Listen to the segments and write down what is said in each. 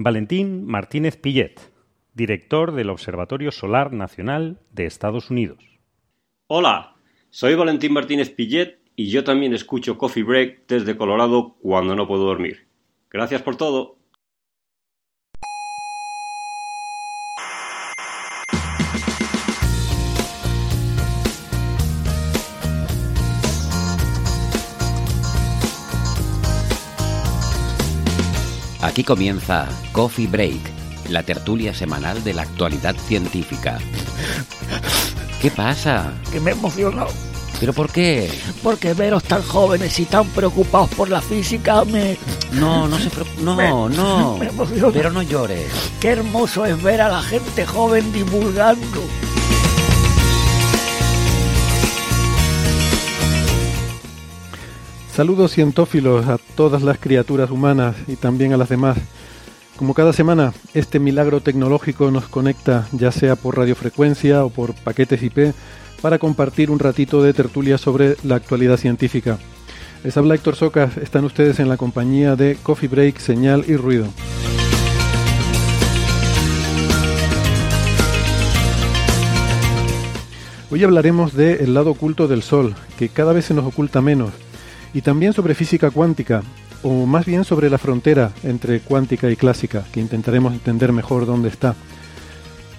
Valentín Martínez Pillet, director del Observatorio Solar Nacional de Estados Unidos. Hola. Soy Valentín Martínez Pillet y yo también escucho Coffee Break desde Colorado cuando no puedo dormir. Gracias por todo. Aquí comienza Coffee Break, la tertulia semanal de la actualidad científica. ¿Qué pasa? Que me he emocionado. ¿Pero por qué? Porque veros tan jóvenes y tan preocupados por la física me... No, no se preocupe. No, Me- no. me emociona. Pero no llores. Qué hermoso es ver a la gente joven divulgando. Saludos cientófilos a todas las criaturas humanas y también a las demás. Como cada semana, este milagro tecnológico nos conecta, ya sea por radiofrecuencia o por paquetes IP, para compartir un ratito de tertulia sobre la actualidad científica. Les habla Héctor Socas, están ustedes en la compañía de Coffee Break, Señal y Ruido. Hoy hablaremos de lado oculto del Sol, que cada vez se nos oculta menos, y también sobre física cuántica, o más bien sobre la frontera entre cuántica y clásica, que intentaremos entender mejor dónde está.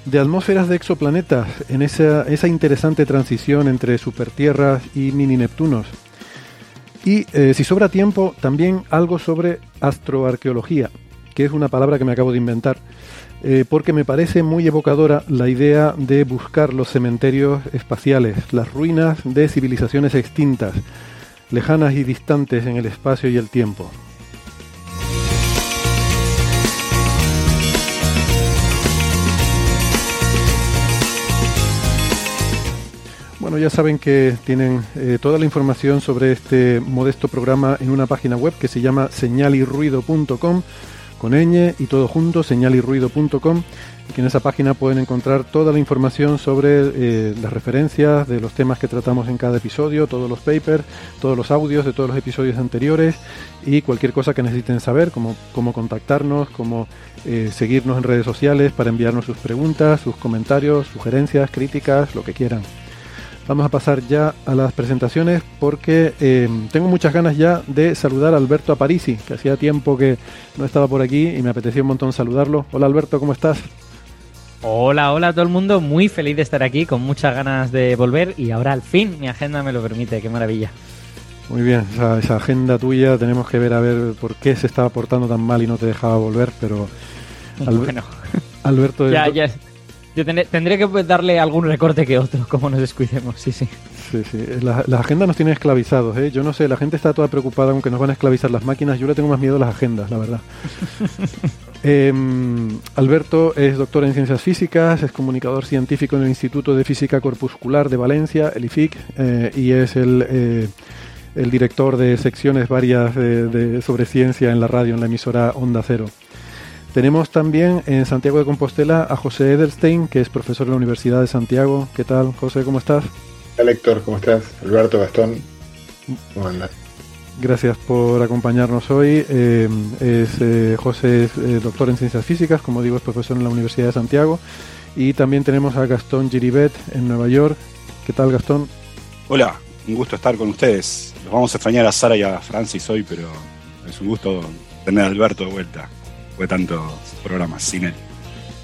De atmósferas de exoplanetas, en esa, esa interesante transición entre supertierras y mini Neptunos. Y eh, si sobra tiempo, también algo sobre astroarqueología, que es una palabra que me acabo de inventar, eh, porque me parece muy evocadora la idea de buscar los cementerios espaciales, las ruinas de civilizaciones extintas, lejanas y distantes en el espacio y el tiempo. Bueno, ya saben que tienen eh, toda la información sobre este modesto programa en una página web que se llama señalirruido.com con ñ y todo junto, señalirruido.com que en esa página pueden encontrar toda la información sobre eh, las referencias de los temas que tratamos en cada episodio, todos los papers, todos los audios de todos los episodios anteriores y cualquier cosa que necesiten saber, como cómo contactarnos, cómo eh, seguirnos en redes sociales para enviarnos sus preguntas, sus comentarios, sugerencias, críticas, lo que quieran. Vamos a pasar ya a las presentaciones porque eh, tengo muchas ganas ya de saludar a Alberto Aparici, que hacía tiempo que no estaba por aquí y me apetecía un montón saludarlo. Hola Alberto, ¿cómo estás? Hola, hola a todo el mundo, muy feliz de estar aquí, con muchas ganas de volver y ahora al fin mi agenda me lo permite, qué maravilla. Muy bien, esa, esa agenda tuya tenemos que ver a ver por qué se estaba portando tan mal y no te dejaba volver, pero Al- Bueno, Alberto ya, ya, yo tendré, tendré que darle algún recorte que otro, como nos descuidemos, sí, sí. Sí, sí. La, la agenda nos tiene esclavizados, ¿eh? Yo no sé, la gente está toda preocupada aunque nos van a esclavizar las máquinas. Yo le tengo más miedo a las agendas, la verdad. Em, Alberto es doctor en ciencias físicas, es comunicador científico en el Instituto de Física Corpuscular de Valencia, el IFIC, eh, y es el, eh, el director de secciones varias de- de- sobre ciencia en la radio, en la emisora Onda Cero. Tenemos también en Santiago de Compostela a José Edelstein, que es profesor en la Universidad de Santiago. ¿Qué tal, José? ¿Cómo estás? Hola Héctor, ¿cómo estás? Alberto, Gastón, ¿cómo andas? Gracias por acompañarnos hoy. Eh, es, eh, José es eh, doctor en ciencias físicas, como digo, es profesor en la Universidad de Santiago. Y también tenemos a Gastón Giribet en Nueva York. ¿Qué tal, Gastón? Hola, un gusto estar con ustedes. Los vamos a extrañar a Sara y a Francis hoy, pero es un gusto tener a Alberto de vuelta. Fue tantos programas sin él.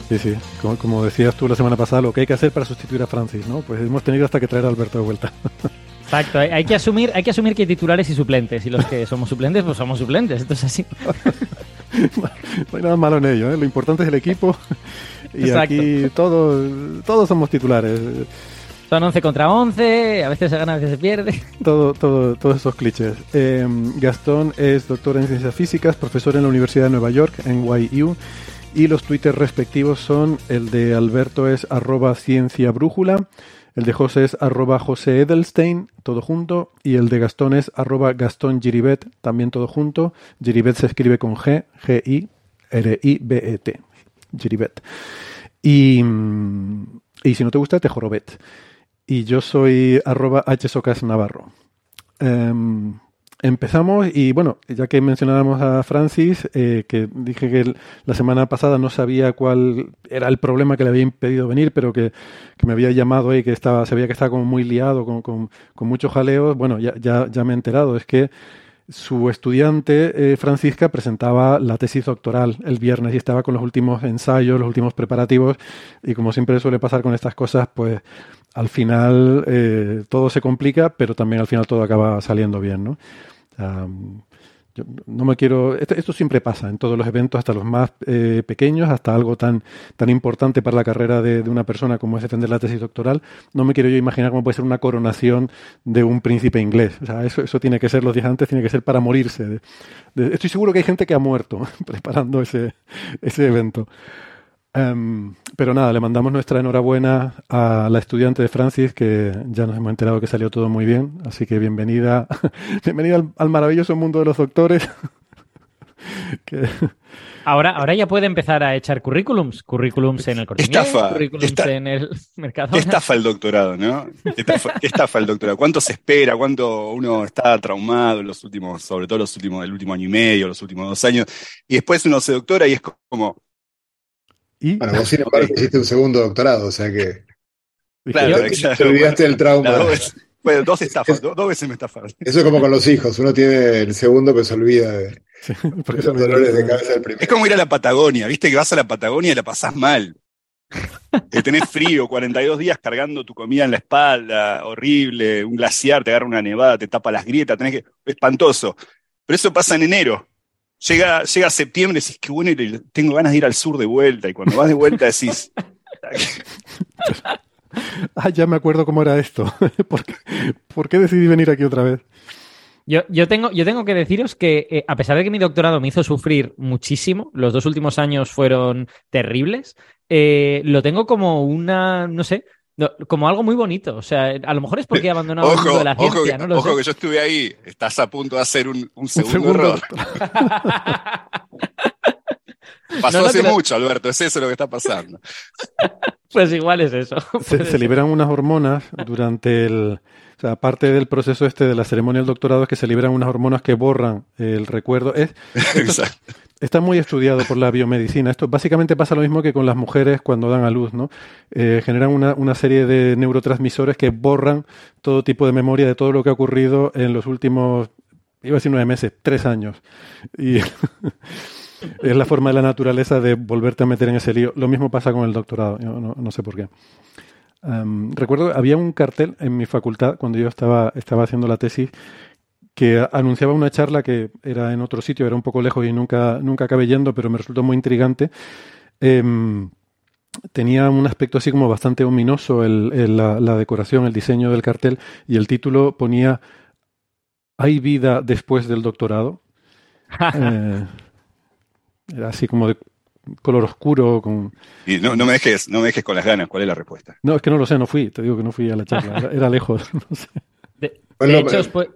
Sí, sí. Como, como decías tú la semana pasada, lo que hay que hacer para sustituir a Francis, ¿no? Pues hemos tenido hasta que traer a Alberto de vuelta. Exacto, hay, hay que asumir, hay que asumir que hay titulares y suplentes, y los que somos suplentes, pues somos suplentes, esto es así. no hay nada malo en ello, ¿eh? Lo importante es el equipo. Y Exacto. aquí todos, todos somos titulares. Son 11 contra 11, a veces se gana, a veces se pierde. Todo, todo, todos esos clichés. Eh, Gastón es doctor en ciencias físicas, profesor en la Universidad de Nueva York, en NYU, y los twitters respectivos son el de Alberto es arroba ciencia brújula, el de José es arroba José Edelstein, todo junto, y el de Gastón es arroba Gastón también todo junto. Giribet se escribe con G, G-I-R-I-B-E-T. Giribet. Y, y si no te gusta, te jorobet. Y yo soy arroba hsocas navarro. Em, empezamos y bueno, ya que mencionábamos a Francis, eh, que dije que la semana pasada no sabía cuál era el problema que le había impedido venir, pero que, que me había llamado y que estaba, se que estaba como muy liado, con, con, con muchos jaleos, bueno, ya, ya, ya me he enterado, es que su estudiante eh, Francisca presentaba la tesis doctoral el viernes y estaba con los últimos ensayos, los últimos preparativos y como siempre suele pasar con estas cosas, pues al final eh, todo se complica, pero también al final todo acaba saliendo bien, ¿no? Sea, yo no me quiero. Esto, siempre pasa en todos los eventos, hasta los más eh, pequeños, hasta algo tan, tan importante para la carrera de, de una persona como es defender la tesis doctoral. No me quiero yo imaginar cómo puede ser una coronación de un príncipe inglés. O sea, eso, eso tiene que ser los días antes, tiene que ser para morirse. Estoy seguro que hay gente que ha muerto preparando ese, ese evento. Em, pero nada, le mandamos nuestra enhorabuena a la estudiante de Francis, que ya nos hemos enterado que salió todo muy bien. Así que bienvenida, bienvenida al, al maravilloso mundo de los doctores. Que- Ahora, ahora ya puede empezar a echar currículums. Currículums en el Corte Inglés, Estafa, currículums esta- en el mercado. ¿Qué estafa el doctorado, no? ¿Qué estafa, qué estafa el doctorado? ¿Cuánto se espera? ¿Cuánto uno está traumado en los últimos, sobre todo los últimos, el último año y medio, los últimos dos años? Y después uno se doctora y es como, y Bueno, vos sin embargo hiciste un segundo doctorado, o sea que claro, te, claro, te olvidaste del trauma. las dos veces, bueno, dos estafas, dos, dos veces me estafaron. Eso es como con los hijos, uno tiene el segundo pero se olvida de, sí, porque de los dolores de cabeza del primero. Es como ir a la Patagonia, ¿viste? Que vas a la Patagonia y la pasás mal. Que tenés frío, 42 días cargando tu comida en la espalda, horrible, un glaciar, te agarra una nevada, te tapa las grietas, tenés que. espantoso. Pero eso pasa en enero. Llega, llega septiembre y decís, qué bueno, y tengo ganas de ir al sur de vuelta. Y cuando vas de vuelta decís, Ah, ya me acuerdo cómo era esto. ¿Por qué, por qué decidí venir aquí otra vez? Yo, yo, tengo, yo tengo que deciros que, eh, a pesar de que mi doctorado me hizo sufrir muchísimo, los dos últimos años fueron terribles, eh, lo tengo como una, no sé, no, como algo muy bonito. O sea, a lo mejor es porque he abandonado el mundo ojo, de la ojo, ciencia, que, no lo ojo sé. que yo estuve ahí, estás a punto de hacer un, un segundo, segundo error. Pasó No, no, hace mucho, Alberto, es eso lo que está pasando. Pues igual es eso. Se, liberan unas hormonas durante el... O sea, aparte del proceso este de la ceremonia del doctorado es que se liberan unas hormonas que borran el recuerdo. Es, Exacto. Está muy estudiado por la biomedicina. Esto básicamente pasa lo mismo que con las mujeres cuando dan a luz, ¿no? Eh, generan una, una serie de neurotransmisores que borran todo tipo de memoria de todo lo que ha ocurrido en los últimos, iba a decir nueve meses, tres años. Y es la forma de la naturaleza de volverte a meter en ese lío. Lo mismo pasa con el doctorado. No, no sé por qué. Um, recuerdo, había un cartel en mi facultad cuando yo estaba, estaba haciendo la tesis que anunciaba una charla que era en otro sitio, era un poco lejos y nunca, nunca acabé yendo, pero me resultó muy intrigante. Em, tenía un aspecto así como bastante ominoso el, el- la, la decoración, el diseño del cartel, y el título ponía ¿Hay vida después del doctorado? Eh, era así como de color oscuro, con... Y no, no me dejes, no me dejes con las ganas, ¿cuál es la respuesta? No, es que no lo sé, no fui, te digo que no fui a la charla, era, era lejos. no sé. De, Bueno, de hecho, pero-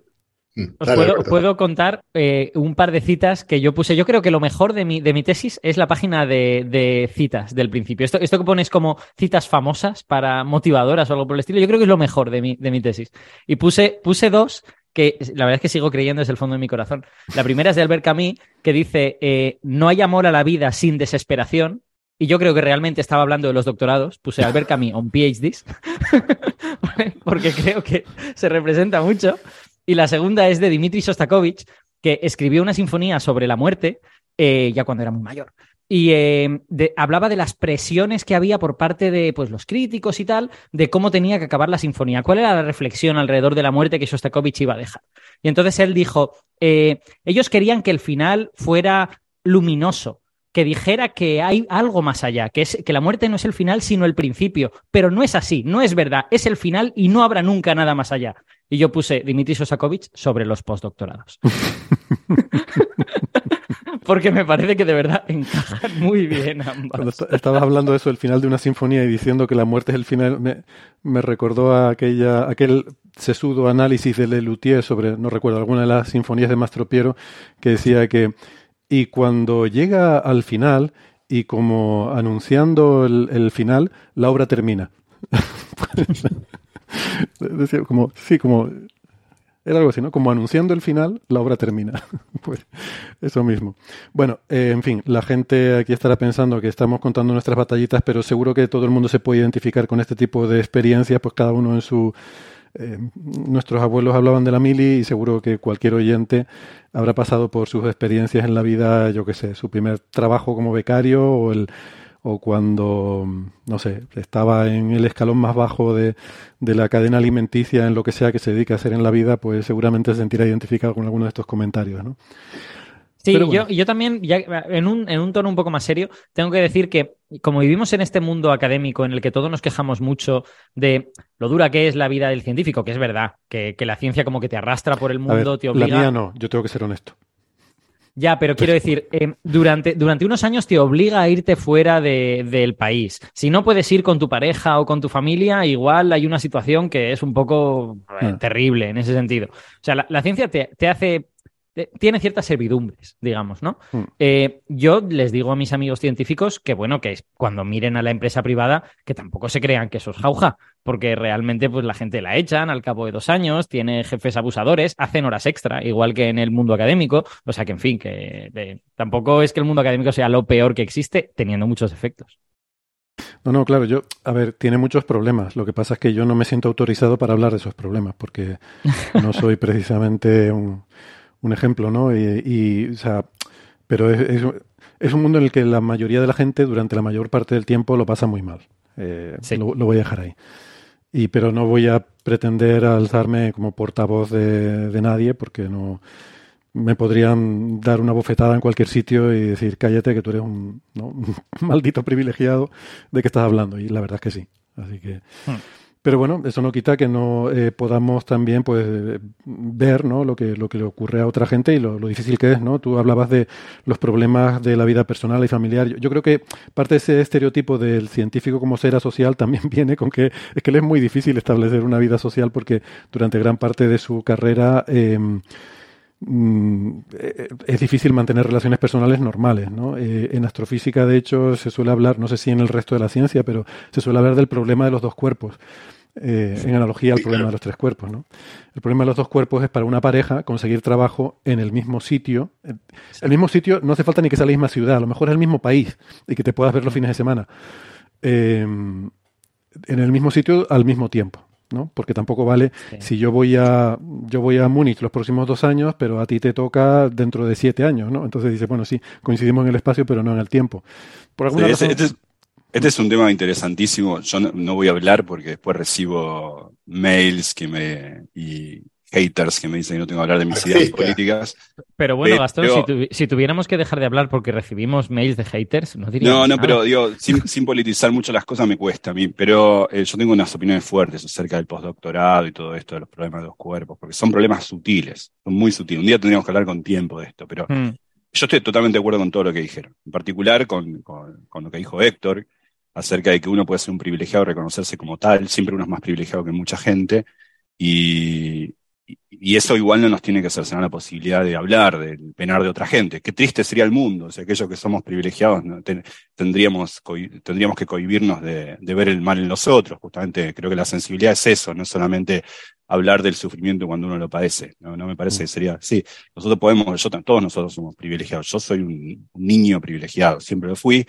os, Mm, os dale, puedo, Alberto. puedo contar eh, un par de citas que yo puse. Yo creo que lo mejor de mi, de mi tesis es la página de, de citas del principio. Esto, esto que pones como citas famosas para motivadoras o algo por el estilo, yo creo que es lo mejor de mi, de mi tesis. Y puse, puse dos que la verdad es que sigo creyendo desde el fondo de mi corazón. La primera es de Albert Camus, que dice, eh, no hay amor a la vida sin desesperación. Y yo creo que realmente estaba hablando de los doctorados. Puse Albert Camus on PhDs, porque creo que se representa mucho. Y la segunda es de Dmitri Shostakovich, que escribió una sinfonía sobre la muerte eh, ya cuando era muy mayor. Y eh, hablaba de las presiones que había por parte de pues, los críticos y tal, de cómo tenía que acabar la sinfonía, cuál era la reflexión alrededor de la muerte que Shostakovich iba a dejar. Y entonces él dijo, eh, ellos querían que el final fuera luminoso, que dijera que hay algo más allá, que, es, que la muerte no es el final, sino el principio. Pero no es así, no es verdad, es el final y no habrá nunca nada más allá. Y yo puse Dimitris Sosakovich sobre los postdoctorados. Porque me parece que de verdad encajan muy bien ambas. Cuando estabas hablando de eso, el final de una sinfonía y diciendo que la muerte es el final, me, me recordó a aquella, aquel sesudo análisis de Lelutier sobre, no recuerdo, alguna de las sinfonías de Mastropiero, que decía que, y cuando llega al final, y como anunciando el, el final, la obra termina. decía, como, sí, como era algo así, ¿no? Como anunciando el final, la obra termina. pues eso mismo. Bueno, eh, en fin, la gente aquí estará pensando que estamos contando nuestras batallitas, pero seguro que todo el mundo se puede identificar con este tipo de experiencias, pues cada uno en su... Eh, nuestros abuelos hablaban de la mili y seguro que cualquier oyente habrá pasado por sus experiencias en la vida, yo qué sé, su primer trabajo como becario o el o cuando, no sé, estaba en el escalón más bajo de, de, la cadena alimenticia en lo que sea que se dedique a hacer en la vida, pues seguramente se sentirá identificado con alguno de estos comentarios, ¿no? Sí, yo, yo también, ya en un, en un tono un poco más serio, tengo que decir que como vivimos en este mundo académico en el que todos nos quejamos mucho de lo dura que es la vida del científico, que es verdad, que, que la ciencia como que te arrastra por el mundo, te obliga... La mía no, yo tengo que ser honesto. Ya, pero quiero decir, eh, durante, durante unos años te obliga a irte fuera de, del país. Si no puedes ir con tu pareja o con tu familia, igual hay una situación que es un poco eh, terrible en ese sentido. O sea, la, la ciencia te, te hace tiene ciertas servidumbres, digamos, ¿no? Mm. Eh, yo les digo a mis amigos científicos que, bueno, que cuando miren a la empresa privada, que tampoco se crean que eso es jauja, porque realmente pues la gente la echan al cabo de dos años, tiene jefes abusadores, hacen horas extra, igual que en el mundo académico, o sea que, en fin, que tampoco es que el mundo académico sea lo peor que existe, teniendo muchos efectos. No, no, claro, yo, a ver, tiene muchos problemas. Lo que pasa es que yo no me siento autorizado para hablar de esos problemas, porque no soy precisamente un, un ejemplo, ¿no? Y, o sea, pero es, es, un mundo en el que la mayoría de la gente durante la mayor parte del tiempo lo pasa muy mal. Eh, lo, voy a dejar ahí. Y, pero no voy a pretender alzarme como portavoz de, de nadie porque no me podrían dar una bofetada en cualquier sitio y decir cállate que tú eres un, ¿no? un maldito privilegiado de que estás hablando y la verdad es que sí así que hmm. Pero bueno, eso no quita que no eh, podamos también pues ver ¿no? lo, que, lo que le ocurre a otra gente y lo, difícil que es. ¿no? Tú hablabas de los problemas de la vida personal y familiar. Yo, creo que parte de ese estereotipo del científico como ser asocial también viene con que es que le es muy difícil establecer una vida social porque durante gran parte de su carrera... Eh, Mm, eh, es difícil mantener relaciones personales normales. ¿no? Eh, en astrofísica, de hecho, se suele hablar, no sé si en el resto de la ciencia, pero se suele hablar del problema de los dos cuerpos. Eh, en analogía al problema de los tres cuerpos. ¿no? El problema de los dos cuerpos es para una pareja conseguir trabajo en el mismo sitio. El mismo sitio no hace falta ni que sea la misma ciudad, a lo mejor es el mismo país y que te puedas ver los fines de semana. en el mismo sitio al mismo tiempo. ¿No? Porque tampoco vale si yo voy a yo voy a Múnich los próximos dos años, pero a ti te toca dentro de siete años, ¿no? Entonces dice, bueno, sí, coincidimos en el espacio, pero no en el tiempo. Por alguna razón... este, es, este, es, un tema interesantísimo. Yo no, voy a hablar porque después recibo mails que me y haters que me dicen que no tengo que hablar de mis ideas políticas. Pero bueno, Gastón, si, tuviéramos que dejar de hablar porque recibimos mails de haters, no diríamos No, no, pero digo, sin, politizar mucho las cosas me cuesta a mí, pero eh, yo tengo unas opiniones fuertes acerca del postdoctorado y todo esto de los problemas de los cuerpos, porque son problemas sutiles, son muy sutiles. Un día tendríamos que hablar con tiempo de esto, pero hmm. yo estoy totalmente de acuerdo con todo lo que dijeron, en particular con, con, con lo que dijo Héctor acerca de que uno puede ser un privilegiado, reconocerse como tal, siempre uno es más privilegiado que mucha gente, y, y eso igual no nos tiene que cercenar la posibilidad de hablar, del penar de otra gente. Qué triste sería el mundo, o sea, aquellos que somos privilegiados tendríamos, tendríamos que cohibirnos de, ver el mal en los otros. Justamente creo que la sensibilidad es eso, no solamente hablar del sufrimiento cuando uno lo padece. No, me parece que sería, sí, nosotros podemos, yo, todos nosotros somos privilegiados. Yo soy un, niño privilegiado, siempre lo fui,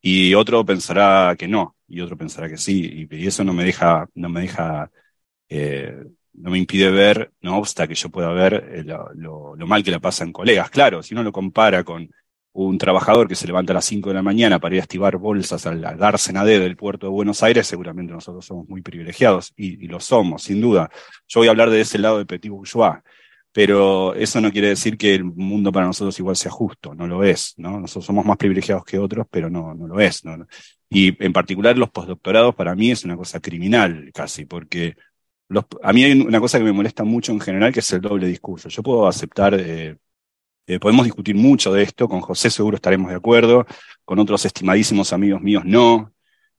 y otro pensará que no, y otro pensará que sí, y, eso no me deja, no me deja eh, no me impide ver, no obsta que yo pueda ver eh, lo, mal que le pasa en colegas. Claro, si uno lo compara con un trabajador que se levanta a las 5 de la mañana para ir a estivar bolsas al, D del puerto de Buenos Aires, seguramente nosotros somos muy privilegiados y, lo somos, sin duda. Yo voy a hablar de ese lado de Petit Bourgeois. pero eso no quiere decir que el mundo para nosotros igual sea justo, no lo es, ¿no? Nosotros somos más privilegiados que otros, pero no, no lo es, ¿no? Y en particular los postdoctorados para mí es una cosa criminal casi, porque a mí hay una cosa que me molesta mucho en general, que es el doble discurso. Yo puedo aceptar, eh, eh, podemos discutir mucho de esto, con José seguro estaremos de acuerdo, con otros estimadísimos amigos míos no,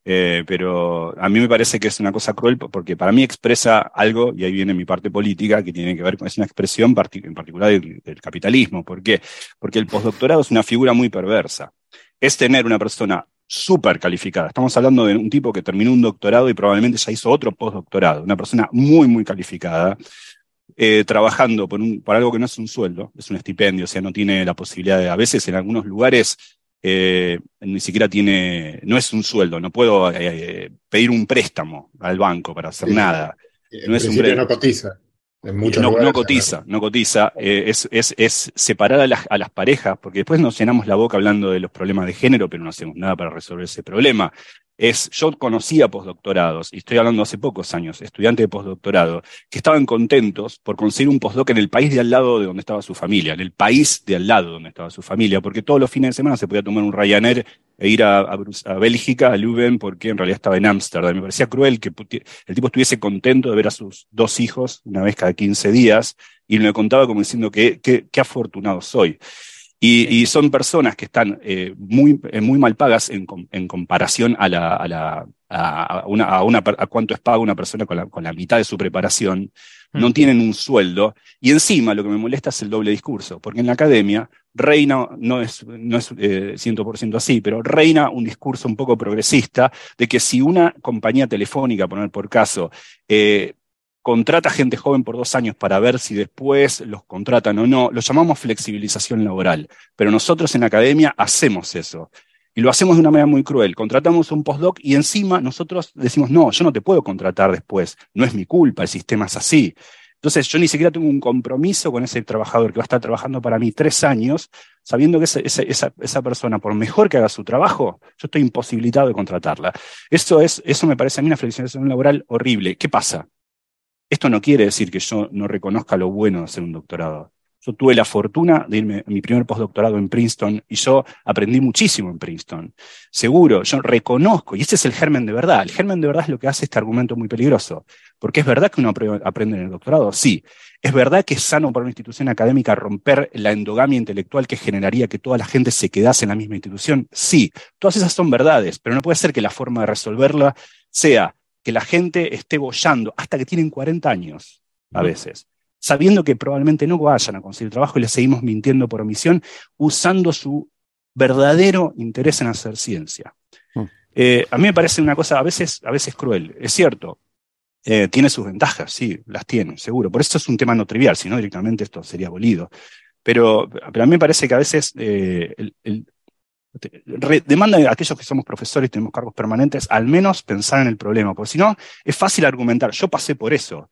eh, pero a mí me parece que es una cosa cruel porque para mí expresa algo, y ahí viene mi parte política, que tiene que ver con, es una expresión en particular del, del, capitalismo. ¿Por qué? Porque el postdoctorado es una figura muy perversa. Es tener una persona súper calificada. Estamos hablando de un tipo que terminó un doctorado y probablemente ya hizo otro postdoctorado. Una persona muy, muy calificada, eh, trabajando por, un, por algo que no es un sueldo, es un estipendio, o sea, no tiene la posibilidad de, a veces en algunos lugares eh, ni siquiera tiene, no es un sueldo, no puedo eh, pedir un préstamo al banco para hacer nada. no es un no cotiza. No, no, cotiza, no cotiza. Eh, es, es, es, separar a las, a las, parejas, porque después nos llenamos la boca hablando de los problemas de género, pero no hacemos nada para resolver ese problema es, yo conocía postdoctorados, y estoy hablando hace pocos años, estudiantes de postdoctorado, que estaban contentos por conseguir un postdoc en el país de al lado de donde estaba su familia, en el país de al lado donde estaba su familia, porque todos los fines de semana se podía tomar un Ryanair e ir a, a, Bélgica, a Leuven, porque en realidad estaba en Ámsterdam. Me parecía cruel que el tipo estuviese contento de ver a sus dos hijos una vez cada 15 días, y me contaba como diciendo que qué afortunado soy. Y, son personas que están eh, muy, eh, muy mal pagas en, en comparación a, la, a, la, a, una, a, una, a cuánto es paga una persona con la, con la mitad de su preparación, no tienen un sueldo. Y encima lo que me molesta es el doble discurso, porque en la academia reina, no es, no es eh, 100% así, pero reina un discurso un poco progresista de que si una compañía telefónica, poner por caso, eh, contrata gente joven por dos años para ver si después los contratan o no. Lo llamamos flexibilización laboral, pero nosotros en la academia hacemos eso. Y lo hacemos de una manera muy cruel. Contratamos un postdoc y encima nosotros decimos, no, yo no te puedo contratar después. No es mi culpa, el sistema es así. Entonces yo ni siquiera tengo un compromiso con ese trabajador que va a estar trabajando para mí tres años, sabiendo que esa, esa, esa persona, por mejor que haga su trabajo, yo estoy imposibilitado de contratarla. Eso, es, eso me parece a mí una flexibilización laboral horrible. ¿Qué pasa? Esto no quiere decir que yo no reconozca lo bueno de hacer un doctorado. Yo tuve la fortuna de irme a mi primer postdoctorado en Princeton y yo aprendí muchísimo en Princeton. Seguro, yo reconozco, y este es el germen de verdad. El germen de verdad es lo que hace este argumento muy peligroso. Porque es verdad que uno aprende en el doctorado, sí. Es verdad que es sano para una institución académica romper la endogamia intelectual que generaría que toda la gente se quedase en la misma institución, sí. Todas esas son verdades, pero no puede ser que la forma de resolverla sea que la gente esté bollando hasta que tienen 40 años, a veces, sabiendo que probablemente no vayan a conseguir trabajo y les seguimos mintiendo por omisión, usando su verdadero interés en hacer ciencia. Mm. Eh, a mí me parece una cosa a veces, a veces cruel. Es cierto, eh, tiene sus ventajas, sí, las tiene, seguro. Por eso es un tema no trivial, si no directamente esto sería abolido. Pero, pero a mí me parece que a veces eh, el, demanda a aquellos que somos profesores y tenemos cargos permanentes al menos pensar en el problema, porque si no, es fácil argumentar, yo pasé por eso,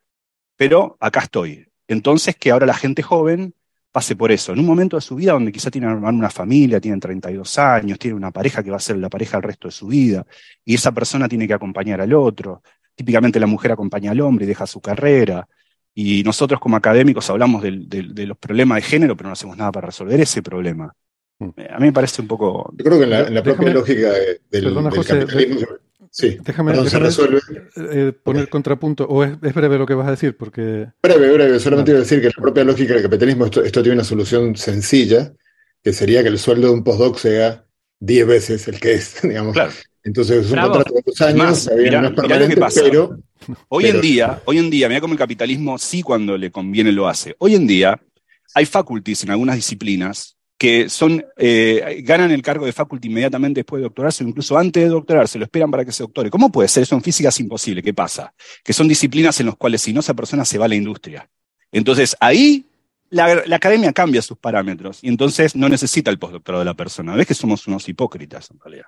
pero acá estoy. Entonces, que ahora la gente joven pase por eso, en un momento de su vida donde quizá tienen una familia, tienen 32 años, tienen una pareja que va a ser la pareja el resto de su vida, y esa persona tiene que acompañar al otro. Típicamente la mujer acompaña al hombre y deja su carrera. Y nosotros como académicos hablamos de los problemas de género, pero no hacemos nada para resolver ese problema. A mí me parece un poco. Yo creo que en la, propia lógica del, perdona, José, capitalismo. Sí, déjame, eh, poner contrapunto, o es, breve lo que vas a decir, porque... Breve, breve, solamente iba a decir que en la propia lógica del capitalismo esto, tiene una solución sencilla, que sería que el sueldo de un postdoc sea 10 veces el que es, digamos. Claro. Entonces es un contrato de dos años, no es permanente, pero... Hoy en día, hoy en día, mira cómo el capitalismo sí cuando le conviene lo hace. Hoy en día hay faculties en algunas disciplinas que son, eh, ganan el cargo de faculty inmediatamente después de doctorarse o incluso antes de doctorarse, lo esperan para que se doctore. ¿Cómo puede ser? Eso en física es imposible. ¿Qué pasa? Que son disciplinas en las cuales si no esa persona se va a la industria. Entonces ahí la, academia cambia sus parámetros y entonces no necesita el postdoctorado de la persona. ¿Ves que somos unos hipócritas en realidad?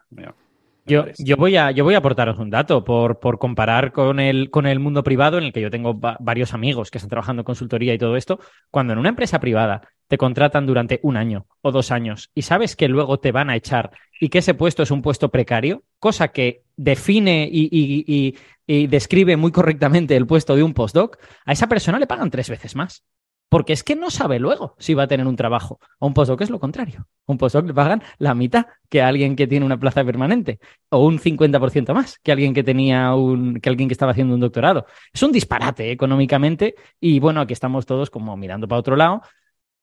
Yo, yo, voy a, yo voy a aportaros un dato por, por comparar con el, con el mundo privado en el que yo tengo varios amigos que están trabajando en consultoría y todo esto. Cuando en una empresa privada te contratan durante un año o dos años y sabes que luego te van a echar y que ese puesto es un puesto precario, cosa que define y, describe muy correctamente el puesto de un postdoc, a esa persona le pagan tres veces más. porque es que no sabe luego si va a tener un trabajo. A un postdoc es lo contrario. A un postdoc le pagan la mitad que a alguien que tiene una plaza permanente o un 50% más que alguien que tenía un que alguien que estaba haciendo un doctorado. Es un disparate económicamente y bueno, aquí estamos todos como mirando para otro lado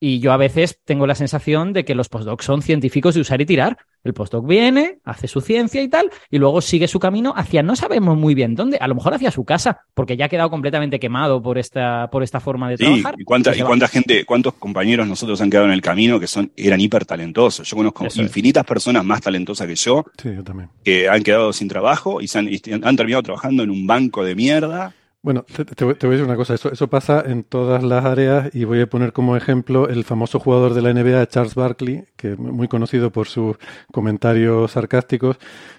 y yo a veces tengo la sensación de que los postdocs son científicos de usar y tirar. El postdoc viene, hace su ciencia y tal, y luego sigue su camino hacia no sabemos muy bien dónde, a lo mejor hacia su casa, porque ya ha quedado completamente quemado por esta, por esta forma de trabajar. ¿Y cuánta, y, cuánta gente, cuántos compañeros nosotros han quedado en el camino que son, eran hiper talentosos? Yo conozco infinitas personas más talentosas que yo, que han quedado sin trabajo y, han, y han terminado trabajando en un banco de mierda bueno, te, voy a decir una cosa, eso, eso pasa en todas las áreas y voy a poner como ejemplo el famoso jugador de la NBA, Charles Barkley, que muy conocido por sus comentarios sarcásticos,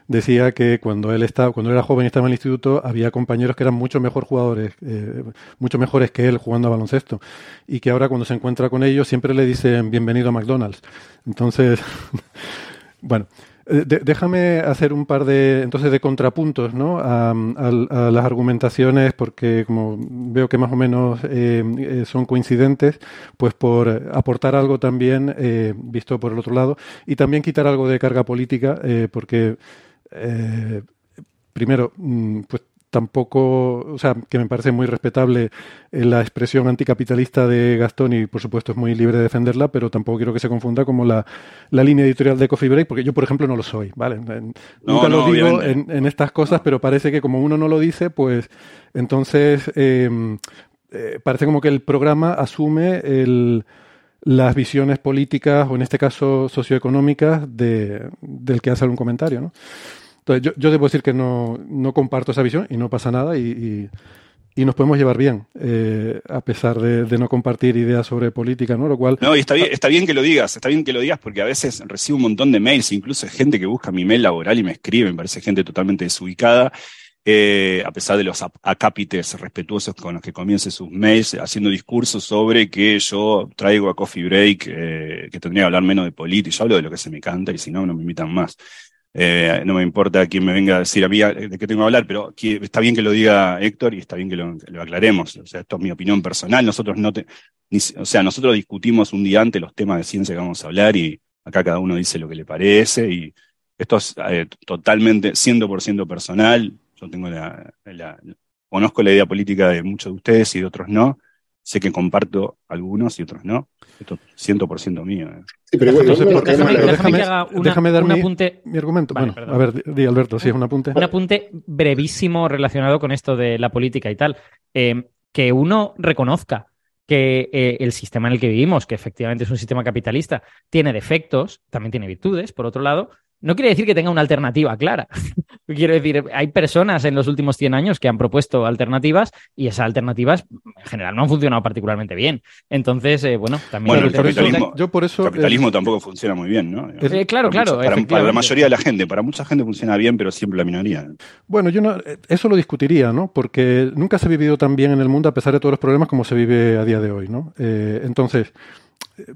decía que cuando él estaba, cuando era joven y estaba en el instituto, había compañeros que eran mucho mejor jugadores, eh, mucho mejores que él jugando a baloncesto, y que ahora cuando se encuentra con ellos siempre le dicen bienvenido a McDonald's. Entonces, bueno. Eh, déjame hacer un par de entonces de contrapuntos ¿no? a, las argumentaciones porque como veo que más o menos eh, eh, son coincidentes pues por aportar algo también visto por el otro lado y también quitar algo de carga política porque primero mm, pues tampoco, o sea, que me parece muy respetable eh, la expresión anticapitalista de Gastón y por supuesto es muy libre de defenderla, pero tampoco quiero que se confunda como la, línea editorial de Coffee Break, porque yo, por ejemplo, no lo soy, ¿vale? Nunca lo digo en, estas cosas, pero parece que como uno no lo dice, pues entonces em, eh, parece como que el programa asume el las visiones políticas o en este caso socioeconómicas de, del que hace algún comentario, ¿no? Entonces, yo, debo decir que no, comparto esa visión y no pasa nada y, nos podemos llevar bien, eh, a pesar de, no compartir ideas sobre política, ¿no? Lo cual... No, y está bien, está bien que lo digas, está bien que lo digas porque a veces recibo un montón de mails, incluso gente que busca mi mail laboral y me escribe, me parece gente totalmente desubicada. Eh, a pesar de los acápites respetuosos con los que comience sus mails, haciendo discursos sobre que yo traigo a Coffee Break, eh, que tendría que hablar menos de política, yo hablo de lo que se me canta y si no, no me invitan más. Eh, no me importa quién me venga a decir de qué tengo que hablar, pero está bien que lo diga Héctor y está bien que lo, aclaremos. O sea, esto es mi opinión personal. Nosotros no te, o sea, nosotros discutimos un día antes los temas de ciencia que vamos a hablar y acá cada uno dice lo que le parece y esto es eh, totalmente 100% personal. Yo tengo la, conozco la idea política de muchos de ustedes y de otros no. Sé que comparto algunos y otros no. Esto es 100% mío. Eh. Sí, pero déjame, dar un mi, apunte. Mi argumento. bueno, a ver, di Alberto, sí, es un apunte. Un apunte brevísimo relacionado con esto de la política y tal. Eh, que uno reconozca que eh, el sistema en el que vivimos, que efectivamente es un sistema capitalista, tiene defectos, también tiene virtudes, por otro lado, no quiere decir que tenga una alternativa clara. Quiero decir, hay personas en los últimos 100 años que han propuesto alternativas y esas alternativas en general no han funcionado particularmente bien. Entonces, eh, bueno, también... Bueno, el capitalismo, yo por eso, capitalismo tampoco funciona muy bien, ¿no? Eh, claro, claro. para, la mayoría de la gente, para mucha gente funciona bien, pero siempre la minoría. Bueno, yo no, eso lo discutiría, ¿no? Porque nunca se ha vivido tan bien en el mundo a pesar de todos los problemas como se vive a día de hoy, ¿no? Eh, entonces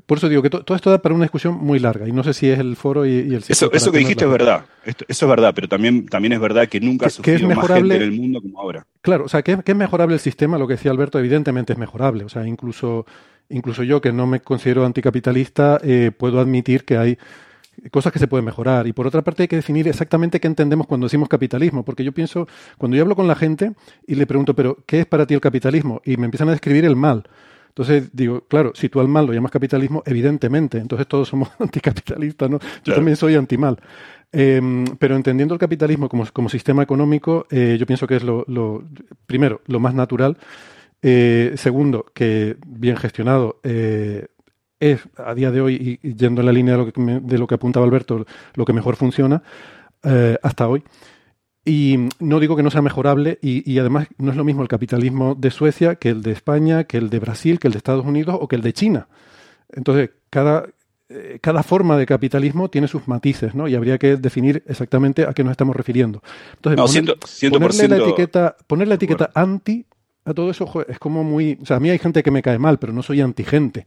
por eso digo que todo esto da para una discusión muy larga y no sé si es el foro y, el Eso, eso que dijiste es verdad, eso es verdad, pero también, también es verdad que nunca ha sufrido más gente en el mundo como ahora. Claro, o sea, que, es mejorable el sistema, lo que decía Alberto, evidentemente es mejorable. O sea, incluso, incluso yo que no me considero anticapitalista, eh, puedo admitir que hay cosas que se pueden mejorar. Y por otra parte hay que definir exactamente qué entendemos cuando decimos capitalismo, porque yo pienso, cuando yo hablo con la gente y le pregunto, pero ¿qué es para ti el capitalismo? Y me empiezan a describir el mal. Entonces digo, claro, si tú al mal lo llamas capitalismo, evidentemente, entonces todos somos anticapitalistas, ¿no? Yo también soy antimal. Eh, pero entendiendo el capitalismo como, como sistema económico, eh, yo pienso que es lo, lo primero, lo más natural. Eh, segundo, que bien gestionado eh, es a día de hoy, y, yendo en la línea de lo que, de lo que apuntaba Alberto, lo que mejor funciona hasta hoy. Y no digo que no sea mejorable y, además no es lo mismo el capitalismo de Suecia que el de España, que el de Brasil, que el de Estados Unidos o que el de China. Entonces, cada, eh, cada forma de capitalismo tiene sus matices, ¿no? Y habría que definir exactamente a qué nos estamos refiriendo. Entonces, ponerle, la etiqueta, poner la etiqueta anti a todo eso es como muy... O sea, a mí hay gente que me cae mal, pero no soy antigente.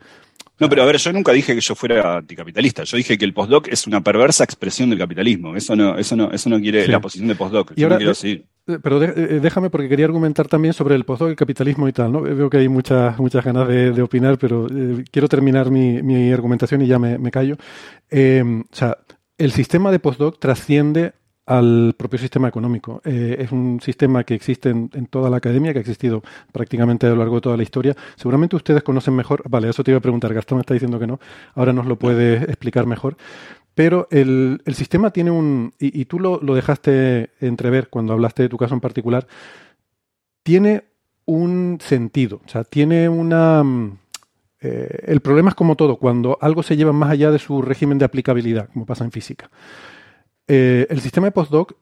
No, pero a ver, yo nunca dije que yo fuera anticapitalista. Yo dije que el postdoc es una perversa expresión del capitalismo. Eso no, eso no, eso no quiere la posición de postdoc. Y ahora, quiero decir. Eh, pero eh, déjame porque quería argumentar también sobre el postdoc, el capitalismo y tal. ¿no? Veo que hay muchas, muchas ganas de, opinar, pero quiero terminar mi, argumentación y ya me, callo. o sea, el sistema de postdoc trasciende al propio sistema económico. es un sistema que existe en, toda la academia, que ha existido prácticamente a lo largo de toda la historia. Seguramente ustedes conocen mejor. Vale, eso te iba a preguntar. Gastón está diciendo que no. Ahora nos lo puede explicar mejor. Pero el, sistema tiene un, y, tú lo, dejaste entrever cuando hablaste de tu caso en particular, tiene un sentido, o sea, tiene una... Mm, eh, el problema es como todo, cuando algo se lleva más allá de su régimen de aplicabilidad, como pasa en física. Eh, el sistema de postdoc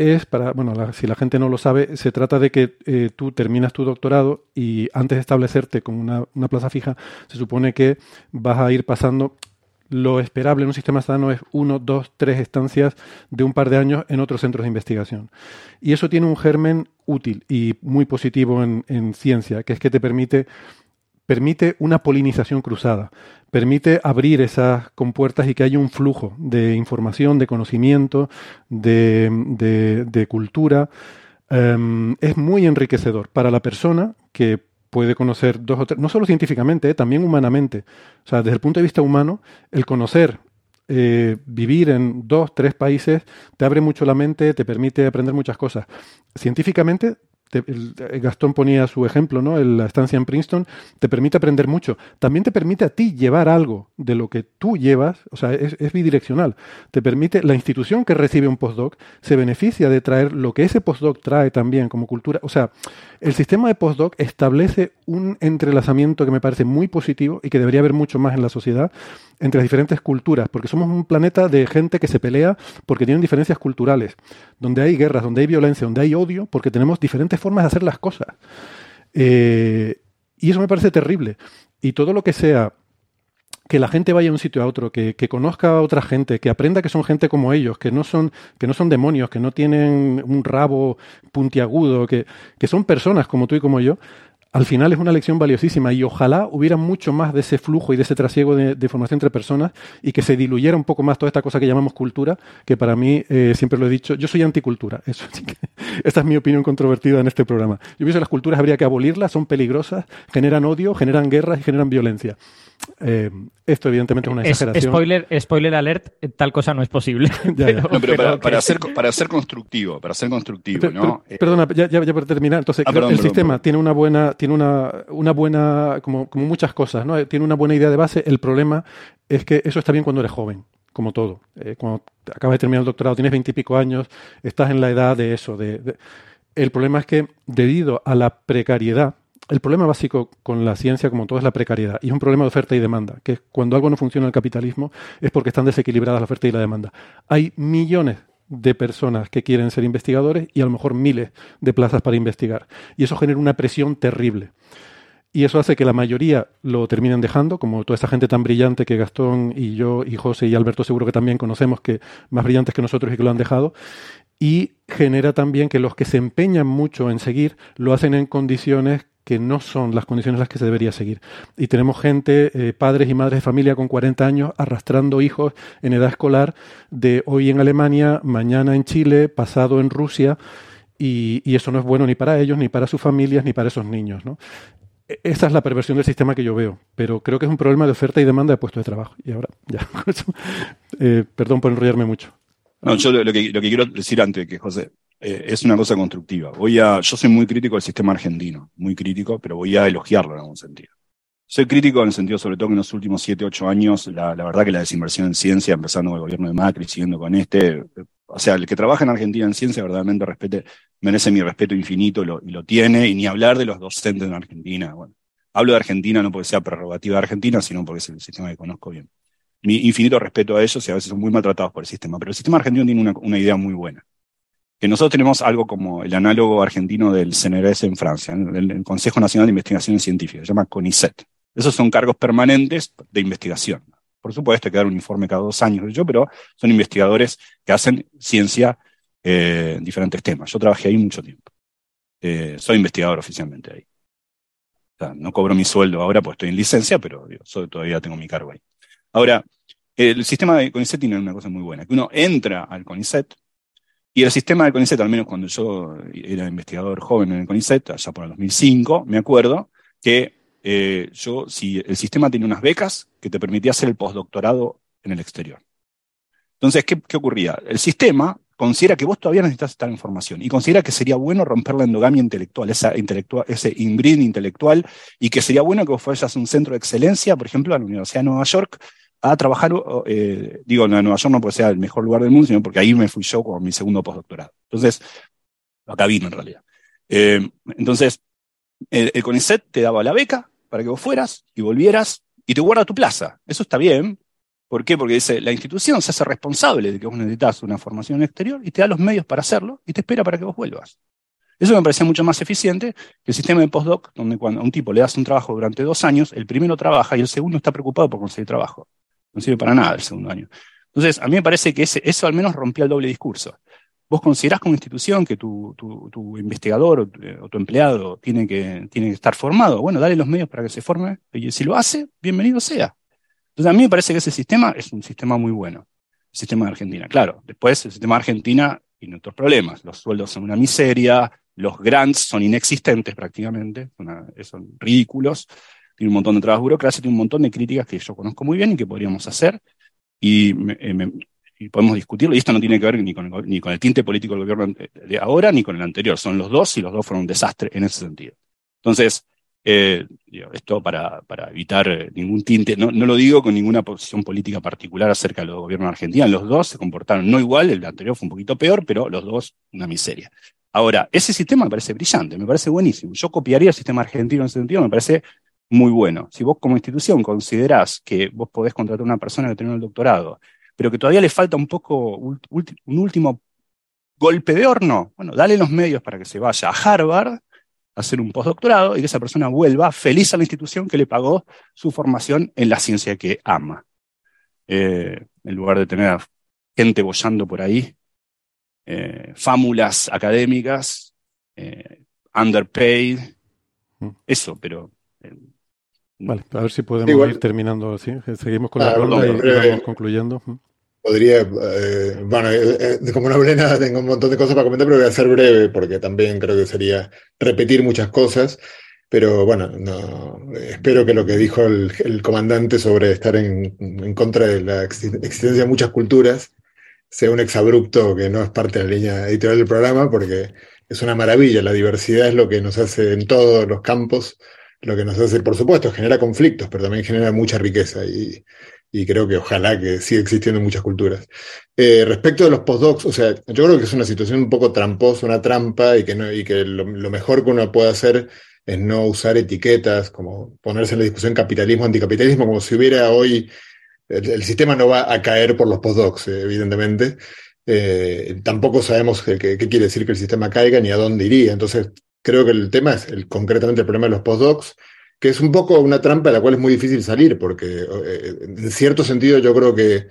es para, bueno, si la gente no lo sabe, se trata de que eh, tú terminas tu doctorado y antes de establecerte con una, plaza fija, se supone que vas a ir pasando lo esperable en un sistema sano es uno, dos, tres estancias de un par de años en otros centros de investigación. Y eso tiene un germen útil y muy positivo en, ciencia, que es que te permite, permite una polinización cruzada, permite abrir esas compuertas y que haya un flujo de información, de conocimiento, de, cultura. Em, es muy enriquecedor para la persona que puede conocer dos o tres, no solo científicamente, eh, también humanamente. O sea, desde el punto de vista humano, el conocer, eh, vivir en dos, tres países, te abre mucho la mente, te permite aprender muchas cosas. Científicamente Gastón ponía su ejemplo, ¿no? La estancia en Princeton te permite aprender mucho. También te permite a ti llevar algo de lo que tú llevas, o sea, es, bidireccional. Te permite, la institución que recibe un postdoc se beneficia de traer lo que ese postdoc trae también como cultura. O sea, el sistema de postdoc establece un entrelazamiento que me parece muy positivo y que debería haber mucho más en la sociedad entre las diferentes culturas, porque somos un planeta de gente que se pelea porque tienen diferencias culturales, donde hay guerras, donde hay violencia, donde hay odio, porque tenemos diferentes formas de hacer las cosas. Eh, y eso me parece terrible. Y todo lo que sea que la gente vaya de un sitio a otro, que, conozca a otra gente, que aprenda que son gente como ellos, que no son, que no son demonios, que no tienen un rabo puntiagudo, que, que son personas como tú y como yo, al final es una lección valiosísima y ojalá hubiera mucho más de ese flujo y de ese trasiego de, información entre personas y que se diluyera un poco más toda esta cosa que llamamos cultura, que para mí, eh, siempre lo he dicho, yo soy anticultura. Eso, esta es mi opinión controvertida en este programa. Yo pienso que las culturas habría que abolirlas, son peligrosas, generan odio, generan guerras y generan violencia. Eh, esto evidentemente es una exageración. spoiler, spoiler alert, tal cosa no es posible. para, ser, para ser constructivo, para ser constructivo, ¿no? Eh, perdona, ya, ya, para terminar, entonces ah, el sistema tiene una buena, tiene una, una buena, como, como muchas cosas, ¿no? Tiene una buena idea de base. El problema es que eso está bien cuando eres joven como todo. Eh, cuando acabas de terminar el doctorado, tienes veintipico años, estás en la edad de eso. de... El problema es que, debido a la precariedad el problema básico con la ciencia, como todo, es la precariedad. Y es un problema de oferta y demanda, que cuando algo no funciona en el capitalismo es porque están desequilibradas la oferta y la demanda. Hay millones de personas que quieren ser investigadores y a lo mejor miles de plazas para investigar. Y eso genera una presión terrible. Y eso hace que la mayoría lo terminen dejando, como toda esta gente tan brillante que Gastón y yo y José y Alberto seguro que también conocemos, que más brillantes que nosotros y que lo han dejado. Y genera también que los que se empeñan mucho en seguir lo hacen en condiciones que no son las condiciones las que se debería seguir. Y tenemos gente, eh, padres y madres de familia con 40 años, arrastrando hijos en edad escolar de hoy en Alemania, mañana en Chile, pasado en Rusia, y, eso no es bueno ni para ellos, ni para sus familias, ni para esos niños. ¿no? E, esa es la perversión del sistema que yo veo, pero creo que es un problema de oferta y demanda de puestos de trabajo. Y ahora, ya, eh, perdón por enrollarme mucho. No, yo lo que, lo que quiero decir antes, que José, eh, es una cosa constructiva. Voy a, yo soy muy crítico del sistema argentino, muy crítico, pero voy a elogiarlo en algún sentido. Soy crítico en el sentido, sobre todo, que en los últimos siete, ocho años, la, la verdad que la desinversión en ciencia, empezando con el gobierno de Macri, siguiendo con este, o sea, el que trabaja en Argentina en ciencia verdaderamente respete, merece mi respeto infinito lo, y lo tiene, y ni hablar de los docentes en Argentina. Bueno, hablo de Argentina no porque sea prerrogativa de Argentina, sino porque es el sistema que conozco bien. Mi infinito respeto a ellos y a veces son muy maltratados por el sistema, pero el sistema argentino tiene una, una idea muy buena que nosotros tenemos algo como el análogo argentino del CNRS en Francia, el, Consejo Nacional de Investigaciones Científicas, se llama CONICET. Esos son cargos permanentes de investigación. Por supuesto, hay que dar un informe cada dos años, yo, pero son investigadores que hacen ciencia eh, en diferentes temas. Yo trabajé ahí mucho tiempo. Eh, soy investigador oficialmente ahí. no cobro mi sueldo ahora, pues estoy en licencia, pero todavía tengo mi cargo ahí. Ahora, el sistema de CONICET tiene una cosa muy buena, que uno entra al CONICET, Y el sistema del CONICET, al menos cuando yo era investigador joven en el CONICET, allá por el 2005, me acuerdo que eh, yo, si el sistema tenía unas becas que te permitía hacer el postdoctorado en el exterior. Entonces, ¿qué, ¿qué, ocurría? El sistema considera que vos todavía necesitas esta información y considera que sería bueno romper la endogamia intelectual, esa intelectual ese inbreeding intelectual, y que sería bueno que vos fueras a un centro de excelencia, por ejemplo, a la Universidad de Nueva York, a trabajar, eh, digo, en Nueva York no porque sea el mejor lugar del mundo, sino porque ahí me fui yo con mi segundo postdoctorado. Entonces, acá vino en realidad. Eh, entonces, el, CONICET te daba la beca para que vos fueras y volvieras y te guarda tu plaza. Eso está bien. ¿Por qué? Porque dice, la institución se hace responsable de que vos necesitas una formación en exterior y te da los medios para hacerlo y te espera para que vos vuelvas. Eso me parecía mucho más eficiente que el sistema de postdoc, donde cuando a un tipo le das un trabajo durante dos años, el primero trabaja y el segundo está preocupado por conseguir trabajo. No sirve para nada el segundo año. Entonces, a mí me parece que eso al menos rompía el doble discurso. Vos considerás como institución que tu, tu, investigador o, tu, empleado tiene que, tiene que estar formado. Bueno, dale los medios para que se forme. Y si lo hace, bienvenido sea. Entonces, a mí me parece que ese sistema es un sistema muy bueno. El sistema de Argentina. Claro, después el sistema de Argentina tiene otros problemas. Los sueldos son una miseria, los grants son inexistentes prácticamente, son ridículos tiene un montón de trabas burocracia, tiene un montón de críticas que yo conozco muy bien y que podríamos hacer, y, eh, podemos discutirlo, y esto no tiene que ver ni con, el, tinte político del gobierno de ahora, ni con el anterior, son los dos, y los dos fueron un desastre en ese sentido. Entonces, eh, esto para, evitar eh, ningún tinte, no, no, lo digo con ninguna posición política particular acerca del gobierno de Argentina, los dos se comportaron no igual, el anterior fue un poquito peor, pero los dos una miseria. Ahora, ese sistema me parece brillante, me parece buenísimo. Yo copiaría el sistema argentino en ese sentido, me parece muy bueno. Si vos como institución considerás que vos podés contratar a una persona que tiene el doctorado, pero que todavía le falta un poco, un último golpe de horno, bueno, dale los medios para que se vaya a Harvard a hacer un postdoctorado y que esa persona vuelva feliz a la institución que le pagó su formación en la ciencia que ama. Eh, en lugar de tener gente bollando por ahí, eh, fámulas académicas, eh, underpaid, mm. eso, pero eh, Vale, a ver si podemos ir terminando así. Seguimos con la ronda y, y, vamos concluyendo. Podría, eh, bueno, eh, eh, como no hablé nada, tengo un montón de cosas para comentar, pero voy a ser breve porque también creo que sería repetir muchas cosas. Pero bueno, no, espero que lo que dijo el, el comandante sobre estar en, en, contra de la existencia de muchas culturas sea un exabrupto que no es parte de la línea editorial del programa, porque es una maravilla. La diversidad es lo que nos hace en todos los campos lo que nos hace, por supuesto, genera conflictos, pero también genera mucha riqueza y, y creo que ojalá que siga existiendo en muchas culturas. Eh, respecto de los postdocs, o sea, yo creo que es una situación un poco tramposa, una trampa, y que, no, y que lo, mejor que uno puede hacer es no usar etiquetas, como ponerse en la discusión capitalismo, anticapitalismo, como si hubiera hoy, el, el sistema no va a caer por los postdocs, eh, evidentemente. Eh, tampoco sabemos qué quiere decir que el sistema caiga ni a dónde iría. Entonces, creo que el tema es el, concretamente el problema de los postdocs, que es un poco una trampa de la cual es muy difícil salir, porque eh, en cierto sentido yo creo que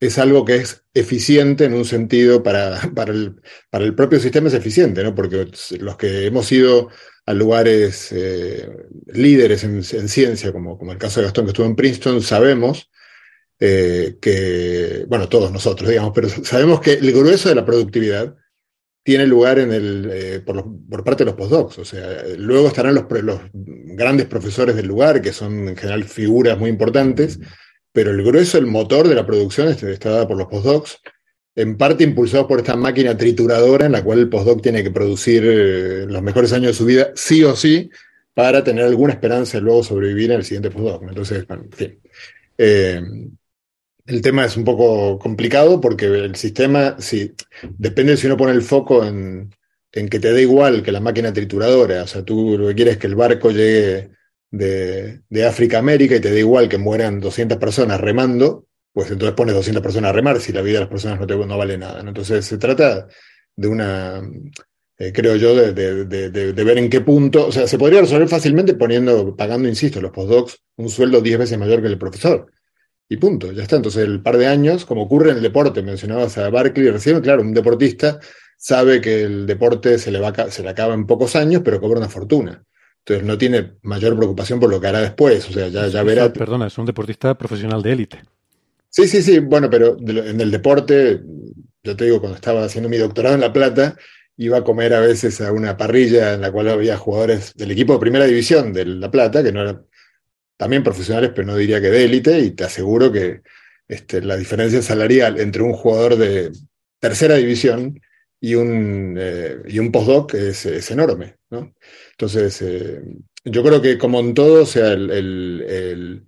es algo que es eficiente en un sentido para, para, el, para el propio sistema es eficiente, ¿no? Porque los que hemos ido a lugares eh, líderes en, en, ciencia, como, como el caso de Gastón que estuvo en Princeton, sabemos eh, que, bueno, todos nosotros, digamos, pero sabemos que el grueso de la productividad tiene lugar en el, eh, por, los, por, parte de los postdocs. O sea, luego estarán los, los, grandes profesores del lugar, que son en general figuras muy importantes, pero el grueso, el motor de la producción está dado por los postdocs, en parte impulsados por esta máquina trituradora en la cual el postdoc tiene que producir eh, los mejores años de su vida, sí o sí, para tener alguna esperanza de luego sobrevivir en el siguiente postdoc. Entonces, bueno, en fin. Eh, el tema es un poco complicado porque el sistema, si, depende si uno pone el foco en, en, que te da igual que la máquina trituradora, o sea, tú lo que quieres es que el barco llegue de, de África a América y te da igual que mueran 200 personas remando, pues entonces pones 200 personas a remar si la vida de las personas no, te, no vale nada. Entonces se trata de una, eh, creo yo, de, de, de, ver en qué punto, o sea, se podría resolver fácilmente poniendo, pagando, insisto, los postdocs un sueldo 10 veces mayor que el profesor y punto, ya está. Entonces, el par de años, como ocurre en el deporte, mencionabas a Barkley recién, claro, un deportista sabe que el deporte se le, va, se le acaba en pocos años, pero cobra una fortuna. Entonces, no tiene mayor preocupación por lo que hará después, o sea, ya, ya verá. Perdona, es un deportista profesional de élite. Sí, sí, sí, bueno, pero en el deporte, yo te digo, cuando estaba haciendo mi doctorado en La Plata, iba a comer a veces a una parrilla en la cual había jugadores del equipo de primera división de La Plata, que no eran también profesionales, pero no diría que de élite, y te aseguro que este, la diferencia salarial entre un jugador de tercera división y un, eh, y un postdoc es, es enorme. ¿no? Entonces, eh, yo creo que como en todo, o sea, el,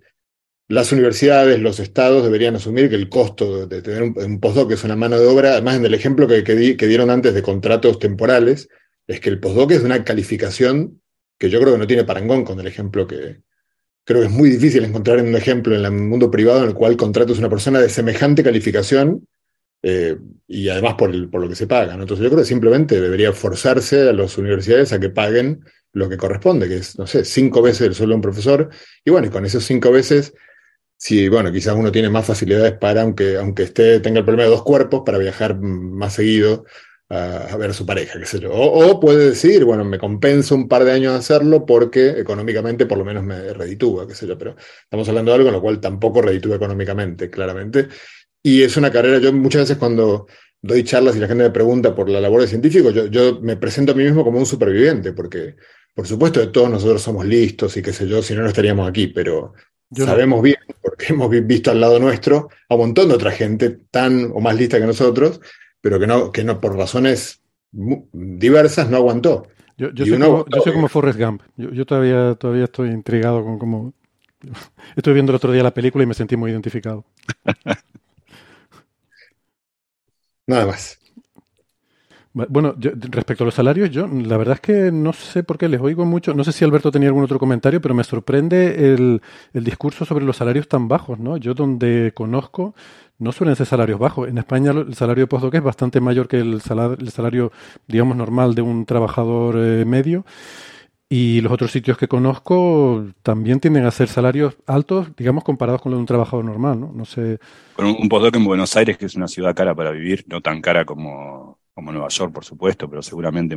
las universidades, los estados deberían asumir que el costo de tener un, postdoc es una mano de obra, además en el ejemplo que, que, dieron antes de contratos temporales, es que el postdoc es una calificación que yo creo que no tiene parangón con el ejemplo que, creo que es muy difícil encontrar un ejemplo en el mundo privado en el cual contratas una persona de semejante calificación eh, y además por, por, lo que se paga. Entonces yo creo que simplemente debería forzarse a las universidades a que paguen lo que corresponde, que es, no sé, cinco veces el sueldo de un profesor. Y bueno, y con esos cinco veces, si, bueno, quizás uno tiene más facilidades para, aunque, aunque esté, tenga el problema de dos cuerpos, para viajar más seguido a, ver a su pareja, qué sé yo. O, puede decir, bueno, me compenso un par de años hacerlo porque económicamente por lo menos me reditúa, qué sé yo. Pero estamos hablando de algo en lo cual tampoco reditúa económicamente, claramente. Y es una carrera, yo muchas veces cuando doy charlas y la gente me pregunta por la labor de científico, yo, yo me presento a mí mismo como un superviviente, porque por supuesto que todos nosotros somos listos y qué sé yo, si no, no estaríamos aquí, pero sabemos bien, porque hemos visto al lado nuestro a un montón de otra gente tan o más lista que nosotros, pero que no, que no por razones diversas no aguantó. Yo, yo, soy, como, yo soy, como, Forrest Gump. Yo, yo, todavía, todavía estoy intrigado con cómo... Estuve viendo el otro día la película y me sentí muy identificado. Nada más. Bueno, respecto a los salarios, yo la verdad es que no sé por qué les oigo mucho. No sé si Alberto tenía algún otro comentario, pero me sorprende el, el discurso sobre los salarios tan bajos, ¿no? Yo donde conozco no suelen ser salarios bajos. En España el salario de postdoc es bastante mayor que el salario, el salario digamos, normal de un trabajador eh, medio. Y los otros sitios que conozco también tienden a ser salarios altos, digamos, comparados con los de un trabajador normal, ¿no? No sé. Con un, postdoc en Buenos Aires, que es una ciudad cara para vivir, no tan cara como, como Nueva York, por supuesto, pero seguramente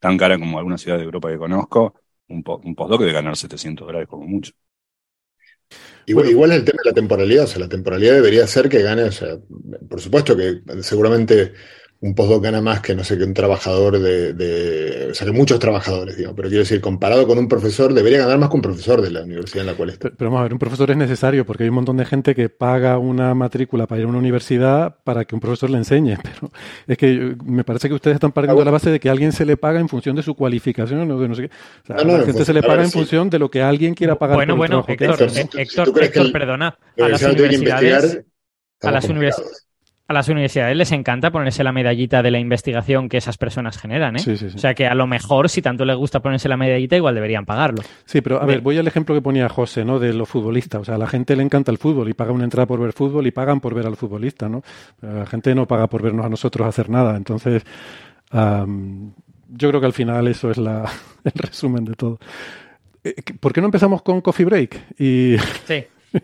tan cara como alguna ciudad de Europa que conozco, un, un postdoc debe ganar 700 dólares como mucho. Igual, igual el tema de la temporalidad, o sea, la temporalidad debería ser que gane, o sea, por supuesto que seguramente un postdoc gana más que, no sé, que un trabajador de, o sea, que muchos trabajadores, digo, pero quiero decir, comparado con un profesor, debería ganar más que un profesor de la universidad en la cual está. Pero, vamos a ver, un profesor es necesario porque hay un montón de gente que paga una matrícula para ir a una universidad para que un profesor le enseñe, pero es que me parece que ustedes están partiendo de la base de que alguien se le paga en función de su cualificación o de no sé qué. O sea, a la gente pues, se le paga en función de lo que alguien quiera pagar. Bueno, bueno, Héctor, Héctor, Héctor, perdona, a las universidades... A las universidades a las universidades les encanta ponerse la medallita de la investigación que esas personas generan, ¿eh? O sea que a lo mejor, si tanto les gusta ponerse la medallita, igual deberían pagarlo. Sí, pero a ver, voy al ejemplo que ponía José, ¿no? De los futbolistas. O sea, a la gente le encanta el fútbol y paga una entrada por ver fútbol y pagan por ver al futbolista, ¿no? la gente no paga por vernos a nosotros hacer nada. Entonces, yo creo que al final eso es la, el resumen de todo. Eh, ¿Por qué no empezamos con Coffee Break? Y... Sí.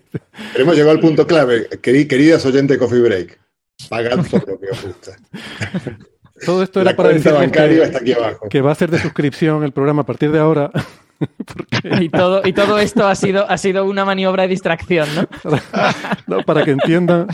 Hemos llegado al punto clave, queridas oyentes de Coffee Break pagando lo que os gusta. Todo esto era para decir que, va a ser de suscripción el programa a partir de ahora. Y, todo, y todo esto ha sido, ha sido una maniobra de distracción, ¿no? no, para que entiendan,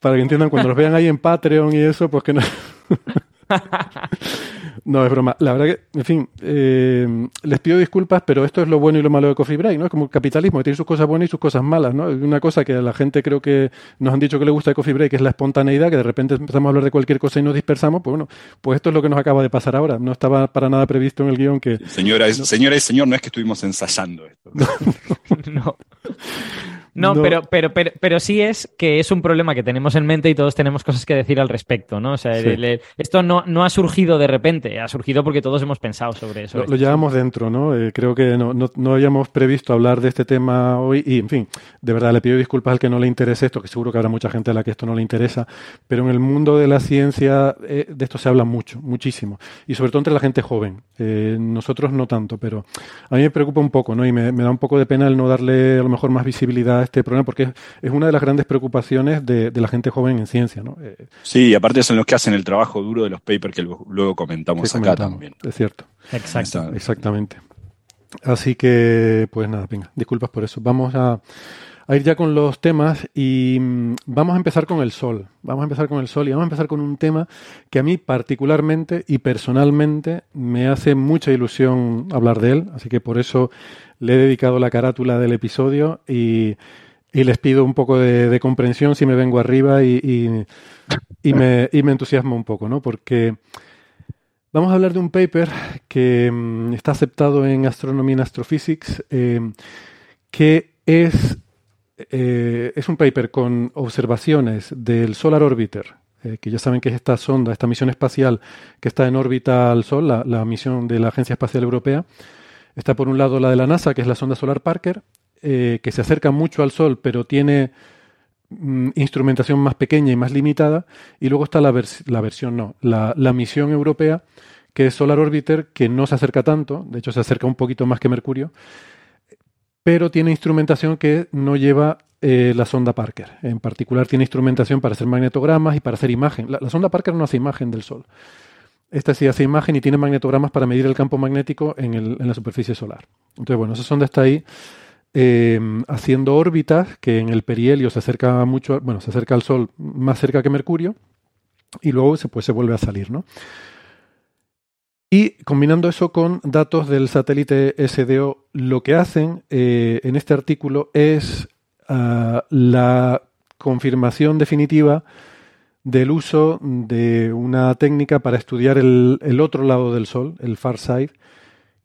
para que entiendan cuando los vean ahí en Patreon y eso, pues que no. No, es broma. La verdad que, en fin, eh, les pido disculpas, pero esto es lo bueno y lo malo de Coffee Break, ¿no? Es como el capitalismo, que tiene sus cosas buenas y sus cosas malas, ¿no? Una cosa que a la gente creo que nos han dicho que le gusta de Coffee Break es la espontaneidad, que de repente empezamos a hablar de cualquier cosa y nos dispersamos, pues bueno, pues esto es lo que nos acaba de pasar ahora. No estaba para nada previsto en el guion que... Señora, señora y señor, no es que estuvimos ensayando esto. no. No, Pero, pero, pero, pero, sí es que es un problema que tenemos en mente y todos tenemos cosas que decir al respecto, ¿no? O sea, esto no, no, ha surgido de repente, ha surgido porque todos hemos pensado sobre eso. Lo, llevamos dentro, ¿no? Eh, creo que no, no, no, habíamos previsto hablar de este tema hoy y, en fin, de verdad le pido disculpas al que no le interese esto, que seguro que habrá mucha gente a la que esto no le interesa, pero en el mundo de la ciencia eh, de esto se habla mucho, muchísimo, y sobre todo entre la gente joven. Eh, nosotros no tanto, pero a mí me preocupa un poco, ¿no? Y me, me da un poco de pena el no darle a lo mejor más visibilidad este problema, porque es una de las grandes preocupaciones de, la gente joven en ciencia. ¿no? Eh, sí, y aparte son los que hacen el trabajo duro de los papers que luego comentamos acá también. Es cierto. Exacto. Exactamente. Así que, pues nada, venga, disculpas por eso. Vamos a, a ir ya con los temas y mm, vamos a empezar con el sol. Vamos a empezar con el sol y vamos a empezar con un tema que a mí particularmente y personalmente me hace mucha ilusión hablar de él, así que por eso le he dedicado la carátula del episodio y, les pido un poco de, comprensión si me vengo arriba y, me, entusiasmo un poco, ¿no? Porque vamos a hablar de un paper que mm, está aceptado en Astronomy and Astrophysics, eh, que es eh, es un paper con observaciones del Solar Orbiter, eh, que ya saben que es esta sonda, esta misión espacial que está en órbita al Sol, la, misión de la Agencia Espacial Europea. Está por un lado la de la NASA, que es la sonda Solar Parker, eh, que se acerca mucho al Sol, pero tiene mm, instrumentación más pequeña y más limitada. Y luego está la, la versión, no, la misión europea, que es Solar Orbiter, que no se acerca tanto, de hecho se acerca un poquito más que Mercurio, pero tiene instrumentación que no lleva eh, la sonda Parker. En particular tiene instrumentación para hacer magnetogramas y para hacer imagen. La, sonda Parker no hace imagen del Sol. Esta sí hace imagen y tiene magnetogramas para medir el campo magnético en, la superficie solar. Entonces, bueno, esa sonda está ahí eh, haciendo órbitas que en el perihelio se acerca mucho, bueno, se acerca al Sol más cerca que Mercurio y luego se, pues, se vuelve a salir, ¿no? Y combinando eso con datos del satélite SDO, lo que hacen eh, en este artículo es ah, la confirmación definitiva del uso de una técnica para estudiar el, otro lado del Sol, el far side,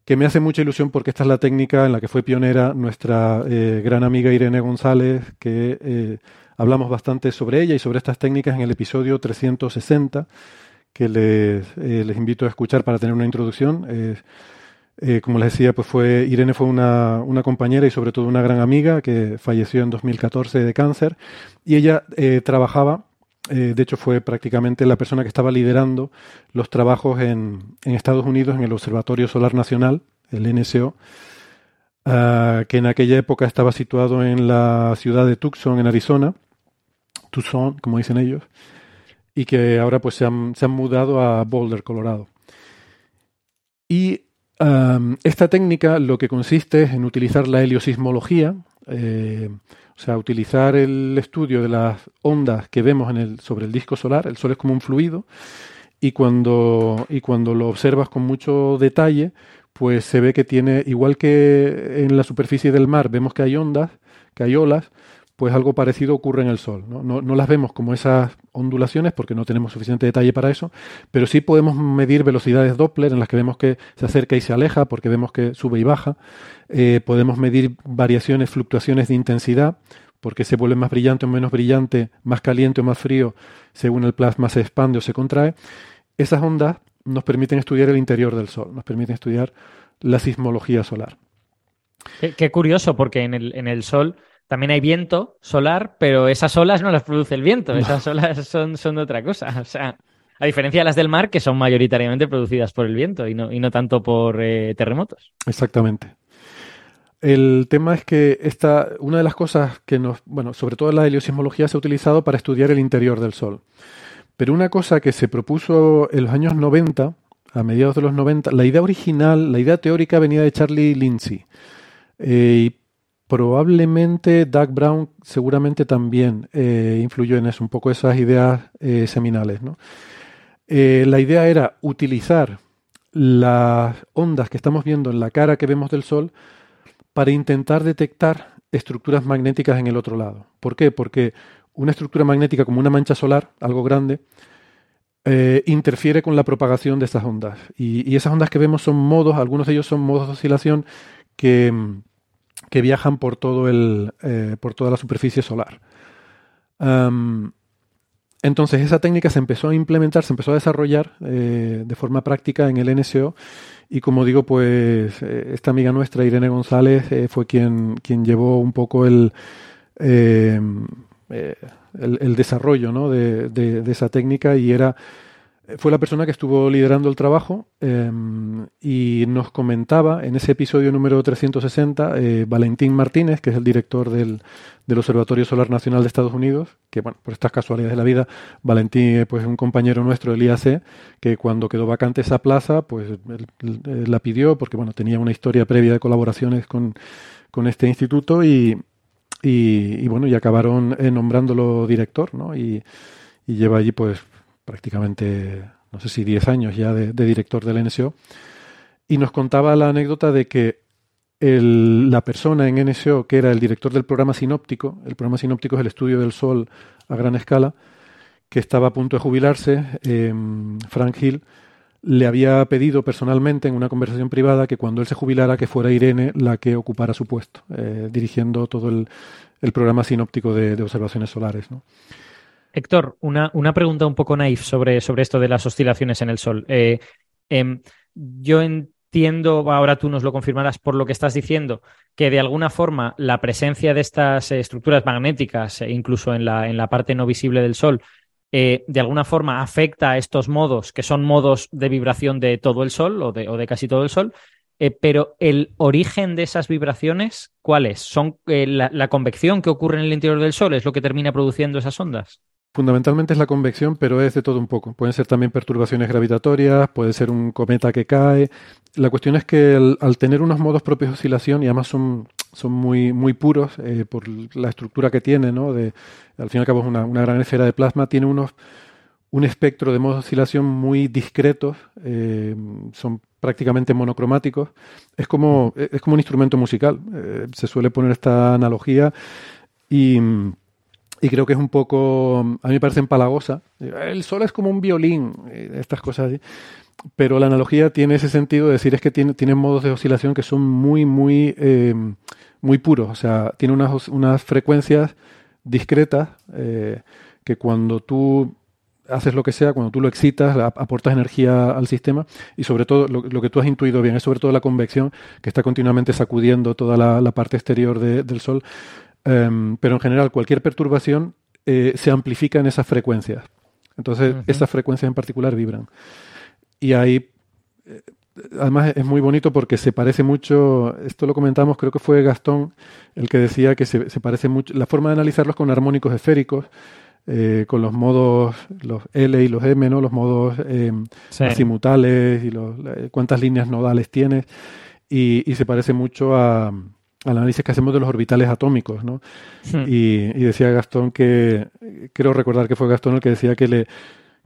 que me hace mucha ilusión porque esta es la técnica en la que fue pionera nuestra eh, gran amiga Irene González, que eh, hablamos bastante sobre ella y sobre estas técnicas en el episodio 360 que les, eh, les invito a escuchar para tener una introducción. Eh, como les decía, pues fue Irene fue una, una, compañera y sobre todo una gran amiga que falleció en 2014 de cáncer. Y ella eh, trabajaba, de hecho fue prácticamente la persona que estaba liderando los trabajos en, en Estados Unidos en el Observatorio Solar Nacional, el NSO, ah, que en aquella época estaba situado en la ciudad de Tucson, en Arizona, Tucson, como dicen ellos y que ahora pues se han, se han mudado a Boulder, Colorado. Y esta técnica lo que consiste es en utilizar la heliosismología, eh, o sea, utilizar el estudio de las ondas que vemos en el, sobre el disco solar. El Sol es como un fluido y cuando, y cuando lo observas con mucho detalle, pues se ve que tiene, igual que en la superficie del mar vemos que hay ondas, que hay olas, pues algo parecido ocurre en el Sol. ¿no? Las vemos como esas ondulaciones porque no tenemos suficiente detalle para eso, pero sí podemos medir velocidades Doppler en las que vemos que se acerca y se aleja porque vemos que sube y baja. Eh, podemos medir variaciones, fluctuaciones de intensidad porque se vuelve más brillante o menos brillante, más caliente o más frío según el plasma se expande o se contrae. Esas ondas nos permiten estudiar el interior del Sol, nos permiten estudiar la sismología solar. Qué, curioso, porque en el Sol también hay viento solar, pero esas olas no las produce el viento, esas olas son, son de otra cosa. O sea, a diferencia de las del mar, que son mayoritariamente producidas por el viento y no, y no tanto por eh, terremotos. Exactamente. El tema es que esta, una de las cosas que nos, bueno, sobre todo la heliosismología se ha utilizado para estudiar el interior del Sol. Pero una cosa que se propuso en los años 90, a mediados de los 90, la idea original, la idea teórica venía de Charlie Lindsay. Eh, Probablemente Doug Brown seguramente también eh, influyó en eso, un poco esas ideas eh, seminales. Eh, la idea era utilizar las ondas que estamos viendo en la cara que vemos del Sol para intentar detectar estructuras magnéticas en el otro lado. ¿Por qué? Porque una estructura magnética como una mancha solar, algo grande, interfiere con la propagación de esas ondas. Y, y, esas ondas que vemos son modos, algunos de ellos son modos de oscilación que, que viajan por, todo el, eh, por toda la superficie solar. entonces esa técnica se empezó a implementar, se empezó a desarrollar eh, de forma práctica en el NSO y como digo, pues eh, esta amiga nuestra, Irene González, fue quien, quien llevó un poco el, el, desarrollo ¿no? de, de, esa técnica y era fue la persona que estuvo liderando el trabajo em, y nos comentaba en ese episodio número 360 eh, Valentín Martínez, que es el director del, Observatorio Solar Nacional de Estados Unidos, que bueno, por estas casualidades de la vida, Valentín pues, es un compañero nuestro del IAC, que cuando quedó vacante esa plaza, pues la pidió porque bueno, tenía una historia previa de colaboraciones con, con este instituto y, y, bueno, y acabaron eh, nombrándolo director, ¿no? Y, lleva allí pues prácticamente, no sé si 10 años ya de, director del NSO. Y nos contaba la anécdota de que la persona en NSO, que era el director del programa sinóptico, el programa sinóptico es el estudio del Sol a gran escala, que estaba a punto de jubilarse, eh, Frank Hill, le había pedido personalmente en una conversación privada que cuando él se jubilara que fuera Irene la que ocupara su puesto, eh, dirigiendo todo el, programa sinóptico de, observaciones solares. Héctor, una, una, pregunta un poco naif sobre, sobre, esto de las oscilaciones en el Sol. Eh, em, yo entiendo, ahora tú nos lo confirmarás por lo que estás diciendo, que de alguna forma la presencia de estas estructuras magnéticas, incluso en la, en la parte no visible del Sol, eh, de alguna forma afecta a estos modos, que son modos de vibración de todo el Sol o de, casi todo el Sol, eh, pero el origen de esas vibraciones, ¿cuál es? ¿Son la, convección que ocurre en el interior del Sol? ¿Es lo que termina produciendo esas ondas? Fundamentalmente es la convección, pero es de todo un poco. Pueden ser también perturbaciones gravitatorias, puede ser un cometa que cae. La cuestión es que al tener unos modos propios de oscilación, y además son son muy, muy puros eh, por la estructura que tiene, ¿no? De, al fin y al cabo es una, gran esfera de plasma, tiene unos, un espectro de modos de oscilación muy discretos, eh, son prácticamente monocromáticos. Es como, es como un instrumento musical, eh, se suele poner esta analogía y, y, creo que es un poco, a mí me parece empalagosa. El sol es como un violín, estas cosas así pero la analogía tiene ese sentido de decir es que tiene, tiene modos de oscilación que son muy, muy muy puro, o sea, tiene unas, unas frecuencias discretas eh, que cuando tú haces lo que sea, cuando tú lo excitas, aportas energía al sistema y sobre todo lo, que tú has intuido bien es sobre todo la convección que está continuamente sacudiendo toda la, parte exterior del Sol. Em, pero en general cualquier perturbación eh, se amplifica en esas frecuencias. Entonces esas frecuencias en particular vibran. Y ahí eh, además es muy bonito porque se parece mucho, esto lo comentamos, creo que fue Gastón el que decía que se, parece mucho, la forma de analizarlos con armónicos esféricos, eh, con los modos, los L y los M, ¿no? los modos eh, azimutales y los, cuántas líneas nodales tienes, y, se parece mucho a, al análisis que hacemos de los orbitales atómicos. ¿no? Hmm. Y, y decía Gastón que, creo recordar que fue Gastón el que decía que le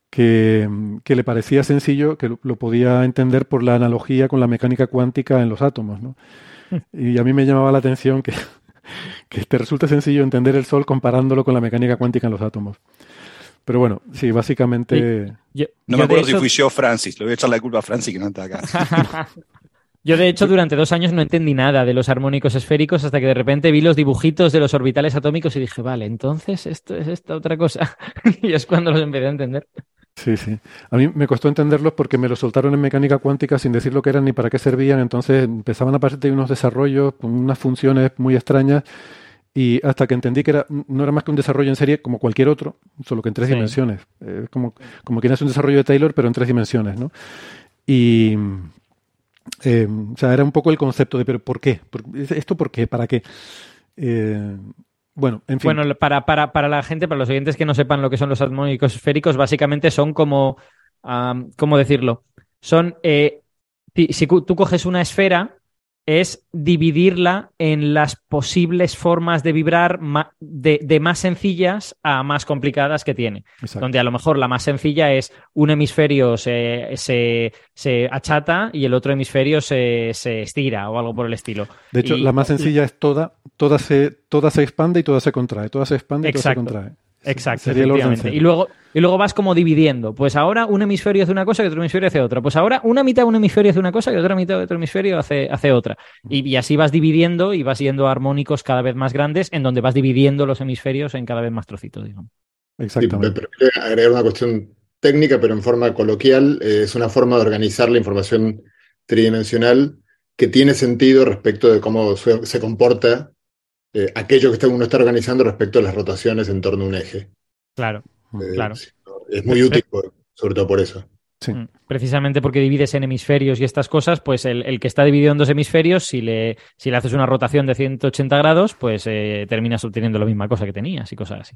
que, le parecía sencillo, que lo, podía entender por la analogía con la mecánica cuántica en los átomos. ¿no? Y a mí me llamaba la atención que, que te resulta sencillo entender el Sol comparándolo con la mecánica cuántica en los átomos. Pero bueno, sí, básicamente... no me acuerdo si fui yo Francis, le voy a echar la culpa a Francis que no está acá. Yo, de hecho, durante dos años no entendí nada de los armónicos esféricos hasta que de repente vi los dibujitos de los orbitales atómicos y dije, vale, entonces esto es esta otra cosa. y es cuando los empecé a entender. Sí, sí. A mí me costó entenderlos porque me los soltaron en mecánica cuántica sin decir lo que eran ni para qué servían. Entonces empezaban a aparecer unos desarrollos con unas funciones muy extrañas y hasta que entendí que era, no era más que un desarrollo en serie como cualquier otro, solo que en tres dimensiones. Eh, como, como quien hace un desarrollo de Taylor, pero en tres dimensiones, ¿no? Y, eh, o sea, era un poco el concepto de, pero ¿por qué? ¿Esto por qué? ¿Para qué? Eh, bueno, en fin. Bueno, para, para, para, la gente, para los oyentes que no sepan lo que son los armónicos esféricos, básicamente son como, ¿cómo decirlo? Son, eh, si tú coges una esfera es dividirla en las posibles formas de vibrar de, más sencillas a más complicadas que tiene. Donde a lo mejor la más sencilla es un hemisferio se, se, achata y el otro hemisferio se, estira o algo por el estilo. De hecho, la más sencilla es toda, toda se, toda se expande y toda se contrae, toda se expande y toda se contrae. Exacto, efectivamente. Y luego, y luego vas como dividiendo. Pues ahora un hemisferio hace una cosa y otro hemisferio hace otra. Pues ahora una mitad de un hemisferio hace una cosa y otra mitad de otro hemisferio hace, hace otra. Y, así vas dividiendo y vas yendo armónicos cada vez más grandes, en donde vas dividiendo los hemisferios en cada vez más trocitos, digamos. Exactamente. Sí, agregar una cuestión técnica, pero en forma coloquial, eh, es una forma de organizar la información tridimensional que tiene sentido respecto de cómo se comporta eh, aquello que uno está organizando respecto a las rotaciones en torno a un eje. Claro, eh, claro. Es muy útil, sobre todo por eso. Mm, precisamente porque divides en hemisferios y estas cosas, pues el, que está dividido en dos hemisferios, si le, si le haces una rotación de 180 grados, pues eh, terminas obteniendo la misma cosa que tenías y cosas así.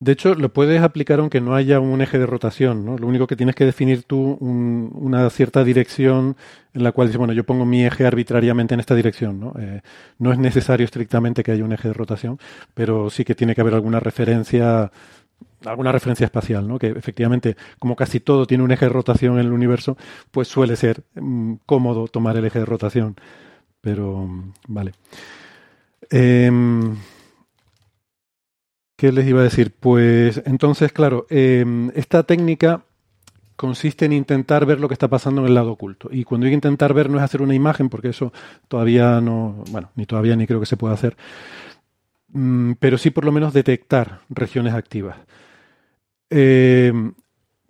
De hecho, lo puedes aplicar aunque no haya un eje de rotación, ¿no? Lo único que tienes que definir tú una cierta dirección en la cual dices, bueno, yo pongo mi eje arbitrariamente en esta dirección, ¿no? Eh, no es necesario estrictamente que haya un eje de rotación, pero sí que tiene que haber alguna referencia, alguna referencia espacial, ¿no? Que efectivamente, como casi todo tiene un eje de rotación en el universo, pues suele ser mm, cómodo tomar el eje de rotación. Pero, mm, vale. Eh, ¿Qué les iba a decir? Pues entonces, claro, em, esta técnica consiste en intentar ver lo que está pasando en el lado oculto. Y cuando digo intentar ver no es hacer una imagen, porque eso todavía no, bueno, ni todavía ni creo que se pueda hacer, mm, pero sí por lo menos detectar regiones activas. Em,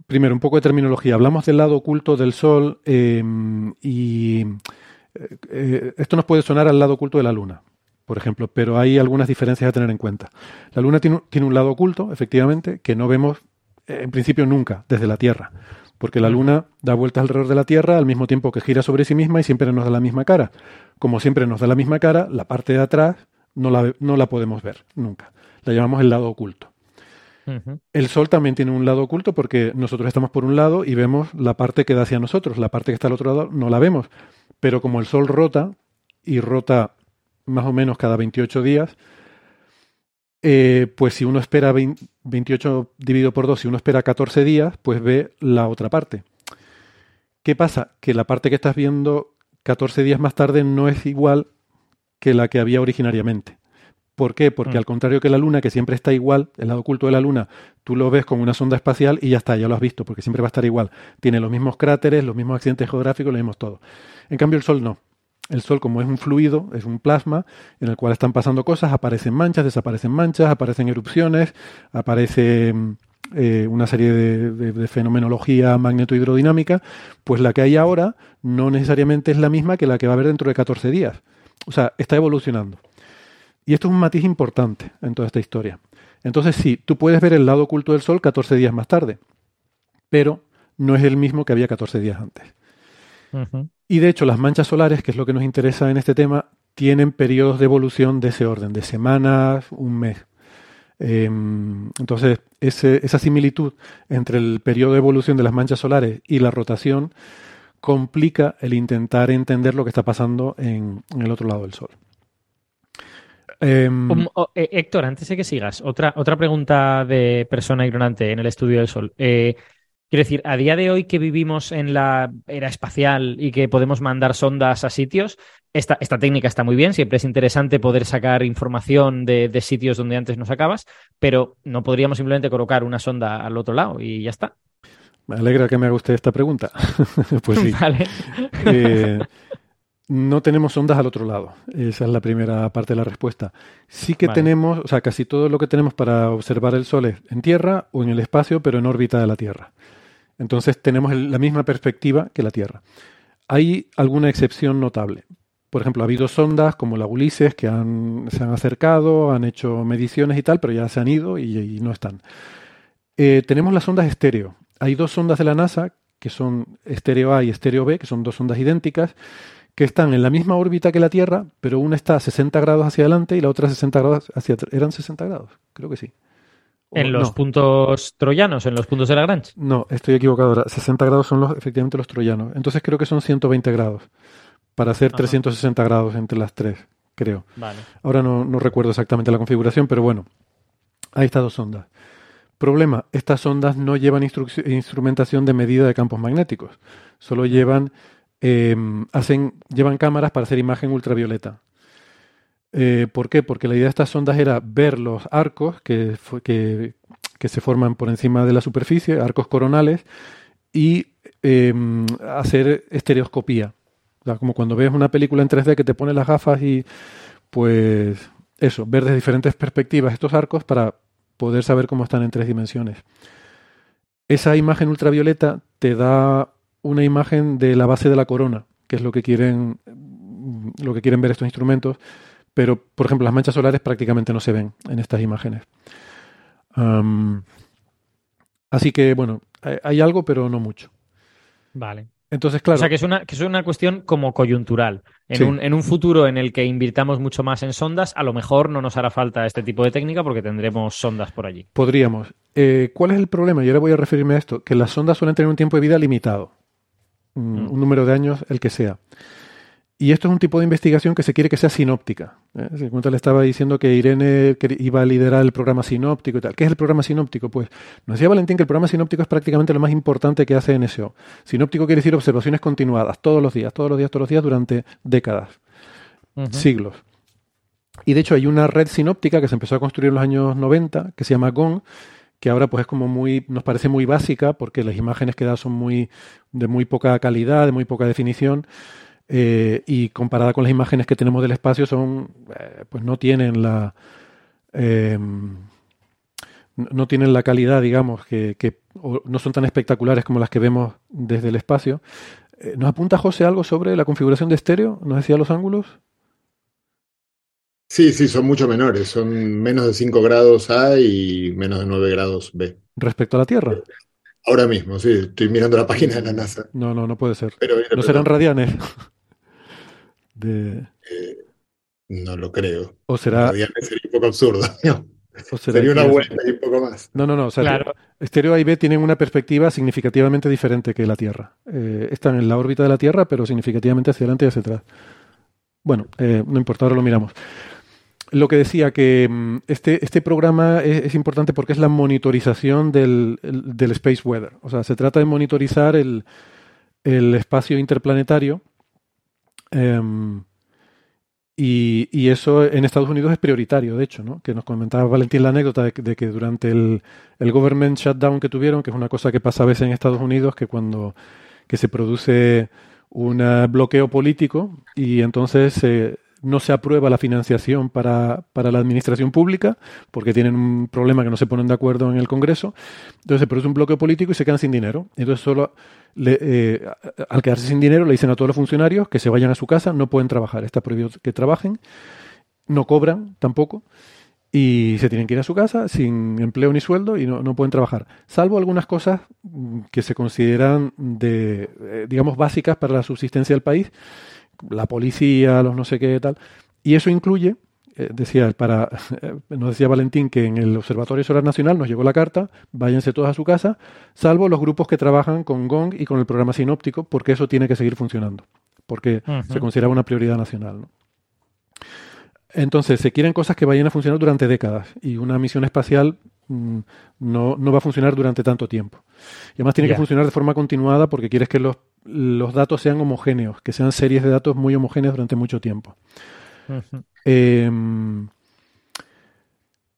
primero, un poco de terminología. Hablamos del lado oculto del Sol em, y eh, eh, esto nos puede sonar al lado oculto de la Luna por ejemplo, pero hay algunas diferencias a tener en cuenta. La Luna tiene, un lado oculto, efectivamente, que no vemos eh, en principio nunca desde la Tierra, porque la Luna da vueltas alrededor de la Tierra al mismo tiempo que gira sobre sí misma y siempre nos da la misma cara. Como siempre nos da la misma cara, la parte de atrás no la, no la podemos ver nunca. La llamamos el lado oculto. El Sol también tiene un lado oculto porque nosotros estamos por un lado y vemos la parte que da hacia nosotros, la parte que está al otro lado no la vemos. Pero como el Sol rota y rota más o menos cada 28 días, eh, pues si uno espera 28 dividido por 2, si uno espera 14 días, pues ve la otra parte. ¿Qué pasa? Que la parte que estás viendo 14 días más tarde no es igual que la que había originariamente. ¿Por qué? Porque mm. al contrario que la Luna, que siempre está igual, el lado oculto de la Luna, tú lo ves con una sonda espacial y ya está, ya lo has visto, porque siempre va a estar igual. Tiene los mismos cráteres, los mismos accidentes geográficos, lo mismos todo. En cambio, el Sol no. El Sol, como es un fluido, es un plasma en el cual están pasando cosas, aparecen manchas, desaparecen manchas, aparecen erupciones, aparece mm, eh, una serie de, fenomenología magneto-hidrodinámica, pues la que hay ahora no necesariamente es la misma que la que va a haber dentro de 14 días. O sea, está evolucionando. Y esto es un matiz importante en toda esta historia. Entonces, sí, tú puedes ver el lado oculto del Sol 14 días más tarde, pero no es el mismo que había 14 días antes. Y de hecho, las manchas solares, que es lo que nos interesa en este tema, tienen periodos de evolución de ese orden, de semanas, un mes. Em, entonces, esa similitud entre el periodo de evolución de las manchas solares y la rotación complica el intentar entender lo que está pasando en, el otro lado del Sol. Em, eh, Héctor, antes de que sigas, otra, otra pregunta de persona ignorante en el estudio del Sol. Quiero decir, a día de hoy que vivimos en la era espacial y que podemos mandar sondas a sitios, esta, esta técnica está muy bien, siempre es interesante poder sacar información de, sitios donde antes no sacabas, pero no podríamos simplemente colocar una sonda al otro lado y ya está. Me alegra que me haga usted esta pregunta. pues sí. Vale. Eh, no tenemos sondas al otro lado. Esa es la primera parte de la respuesta. Sí que tenemos, o sea, casi todo lo que tenemos para observar el Sol es en Tierra o en el espacio, pero en órbita de la Tierra. Entonces tenemos la misma perspectiva que la Tierra. Hay alguna excepción notable. Por ejemplo, ha habido sondas como la Ulises que se han acercado, han hecho mediciones y tal, pero ya se han ido y, no están. Eh, tenemos las sondas estéreo. Hay dos sondas de la NASA que son estéreo A y estéreo B, que son dos sondas idénticas, que están en la misma órbita que la Tierra, pero una está a 60 grados hacia adelante y la otra a 60 grados hacia atrás. ¿Eran 60 grados? Creo que sí. ¿En los puntos troyanos? ¿En los puntos de Lagrange? No, estoy equivocado ahora. 60 grados son los, efectivamente los troyanos. Entonces creo que son 120 grados. Para hacer 360 grados entre las tres, creo. Vale. Ahora no, recuerdo exactamente la configuración, pero bueno. Ahí está dos ondas. Problema, estas ondas no llevan instrumentación de medida de campos magnéticos. Solo llevan, em, hacen, llevan cámaras para hacer imagen ultravioleta. Eh, ¿Por qué? Porque la idea de estas sondas era ver los arcos que, se forman por encima de la superficie, arcos coronales, y em, hacer estereoscopía. como cuando ves una película en 3D que te pone las gafas y pues eso, ver desde diferentes perspectivas estos arcos para poder saber cómo están en tres dimensiones. Esa imagen ultravioleta te da una imagen de la base de la corona, que es lo que quieren, lo que quieren ver estos instrumentos pero por ejemplo las manchas solares prácticamente no se ven en estas imágenes. así que bueno, hay algo, pero no mucho. Vale. Entonces, claro. O sea, que es una, que es una cuestión como coyuntural. En, un, en un futuro en el que invirtamos mucho más en sondas, a lo mejor no nos hará falta este tipo de técnica porque tendremos sondas por allí. Podríamos. Eh, ¿Cuál es el problema? Y ahora voy a referirme a esto, que las sondas suelen tener un tiempo de vida limitado. Un, mm. un número de años, el que sea. Y esto es un tipo de investigación que se quiere que sea sinóptica. ¿eh? le estaba diciendo que Irene iba a liderar el programa sinóptico y tal. ¿Qué es el programa sinóptico? Pues nos decía Valentín que el programa sinóptico es prácticamente lo más importante que hace NSO. Sinóptico quiere decir observaciones continuadas, todos los días, todos los días, todos los días, durante décadas, siglos. Y de hecho hay una red sinóptica que se empezó a construir en los años 90, que se llama GONG, que ahora pues es como muy, nos parece muy básica, porque las imágenes que da son muy, de muy poca calidad, de muy poca definición. Eh, y comparada con las imágenes que tenemos del espacio son eh, pues no tienen la em, no tienen la calidad digamos que, no son tan espectaculares como las que vemos desde el espacio eh, nos apunta José algo sobre la configuración de estéreo nos decía los ángulos Sí, sí, son mucho menores, son menos de 5 grados A y menos de 9 grados B. ¿Respecto a la Tierra? Ahora mismo, sí, estoy mirando la página de la NASA. No, no, no puede ser. no serán radianes. Eh, no lo creo. O será. Sería un poco absurdo. sería una vuelta y un poco más. No, no, no. O sea, Estéreo A y B tienen una perspectiva significativamente diferente que la Tierra. Eh, están en la órbita de la Tierra, pero significativamente hacia adelante y hacia atrás. Bueno, eh, no importa, ahora lo miramos. Lo que decía que mm, este, este programa es, importante porque es la monitorización del, del, space weather. O sea, se trata de monitorizar el, el espacio interplanetario Em, y, eso en Estados Unidos es prioritario, de hecho, ¿no? Que nos comentaba Valentín la anécdota de, que durante el, el, government shutdown que tuvieron, que es una cosa que pasa a veces en Estados Unidos, que cuando que se produce un bloqueo político y entonces se, no se aprueba la financiación para, para, la administración pública porque tienen un problema que no se ponen de acuerdo en el Congreso. Entonces se produce un bloqueo político y se quedan sin dinero. Entonces solo eh, al quedarse sin dinero le dicen a todos los funcionarios que se vayan a su casa, no pueden trabajar, está prohibido que trabajen, no cobran tampoco y se tienen que ir a su casa sin empleo ni sueldo y no, no pueden trabajar, salvo algunas cosas que se consideran de, eh, digamos, básicas para la subsistencia del país la policía, los no sé qué tal. Y eso incluye, eh, decía, para, nos decía Valentín que en el Observatorio Solar Nacional nos llegó la carta, váyanse todos a su casa, salvo los grupos que trabajan con GONG y con el programa sinóptico, porque eso tiene que seguir funcionando, porque se considera una prioridad nacional. Entonces, se quieren cosas que vayan a funcionar durante décadas y una misión espacial no, no, va a funcionar durante tanto tiempo. Y además tiene que funcionar de forma continuada porque quieres que los los datos sean homogéneos, que sean series de datos muy homogéneas durante mucho tiempo. Em,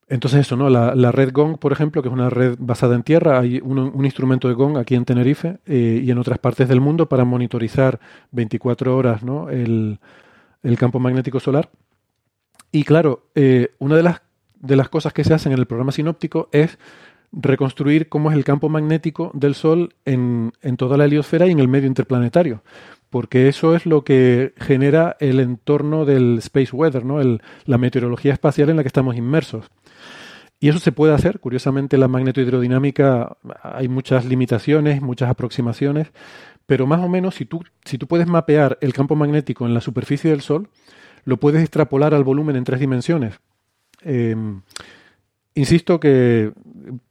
entonces eso, ¿no? La, red Gong, por ejemplo, que es una red basada en tierra, hay un, instrumento de Gong aquí en Tenerife eh, y en otras partes del mundo para monitorizar 24 horas ¿no? el, campo magnético solar. Y claro, eh, una de las, de las cosas que se hacen en el programa sinóptico es reconstruir cómo es el campo magnético del Sol en, toda la heliosfera y en el medio interplanetario, porque eso es lo que genera el entorno del space weather, ¿no? la meteorología espacial en la que estamos inmersos. Y eso se puede hacer, curiosamente la magnetohidrodinámica hay muchas limitaciones, muchas aproximaciones, pero más o menos si tú, si tú puedes mapear el campo magnético en la superficie del Sol, lo puedes extrapolar al volumen en tres dimensiones. Em, insisto que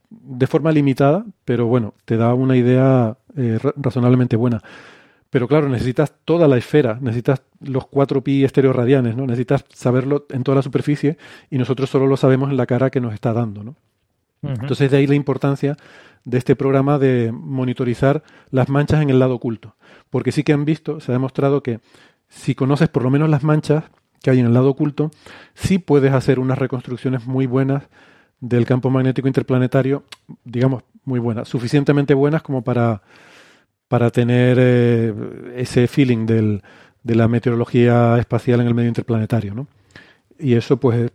de forma limitada, pero bueno, te da una idea eh, razonablemente buena. Pero claro, necesitas toda la esfera, necesitas los 4 pi radianes, ¿no? Necesitas saberlo en toda la superficie y nosotros solo lo sabemos en la cara que nos está dando, ¿no? Entonces de ahí la importancia de este programa de monitorizar las manchas en el lado oculto. Porque sí que han visto, se ha demostrado que si conoces por lo menos las manchas que hay en el lado oculto, sí puedes hacer unas reconstrucciones muy buenas del campo magnético interplanetario, digamos, muy buenas, suficientemente buenas como para, para tener eh, ese feeling de la meteorología espacial en el medio interplanetario. ¿no? Y eso, pues,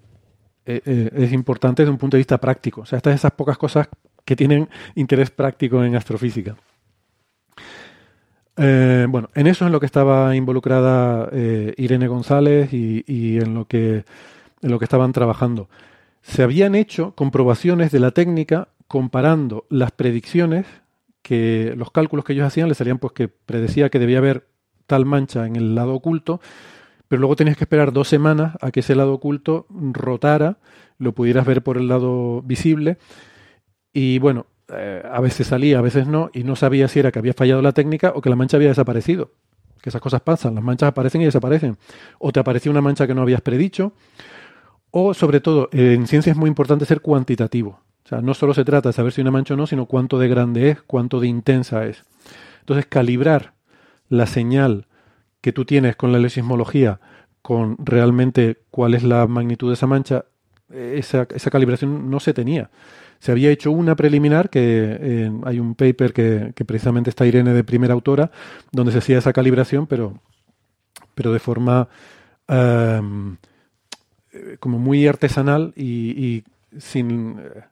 eh, eh, es importante desde un punto de vista práctico. O sea, estas esas pocas cosas que tienen interés práctico en astrofísica. Bueno, en eso es en lo que estaba involucrada Irene González y, y, en lo que en lo que estaban trabajando. Se habían hecho comprobaciones de la técnica comparando las predicciones que los cálculos que ellos hacían le salían pues que predecía que debía haber tal mancha en el lado oculto, pero luego tenías que esperar dos semanas a que ese lado oculto rotara, lo pudieras ver por el lado visible. Y bueno, eh, a veces salía, a veces no, y no sabía si era que había fallado la técnica o que la mancha había desaparecido. Que esas cosas pasan, las manchas aparecen y desaparecen. O te apareció una mancha que no habías predicho. O sobre todo, en ciencia es muy importante ser cuantitativo. O sea, no solo se trata de saber si una mancha o no, sino cuánto de grande es, cuánto de intensa es. Entonces, calibrar la señal que tú tienes con la lesismología con realmente cuál es la magnitud de esa mancha, esa, esa calibración no se tenía. Se había hecho una preliminar, que eh, hay un paper que, precisamente está Irene de primera autora, donde se hacía esa calibración, pero, pero de forma em, como muy artesanal y, sin eh,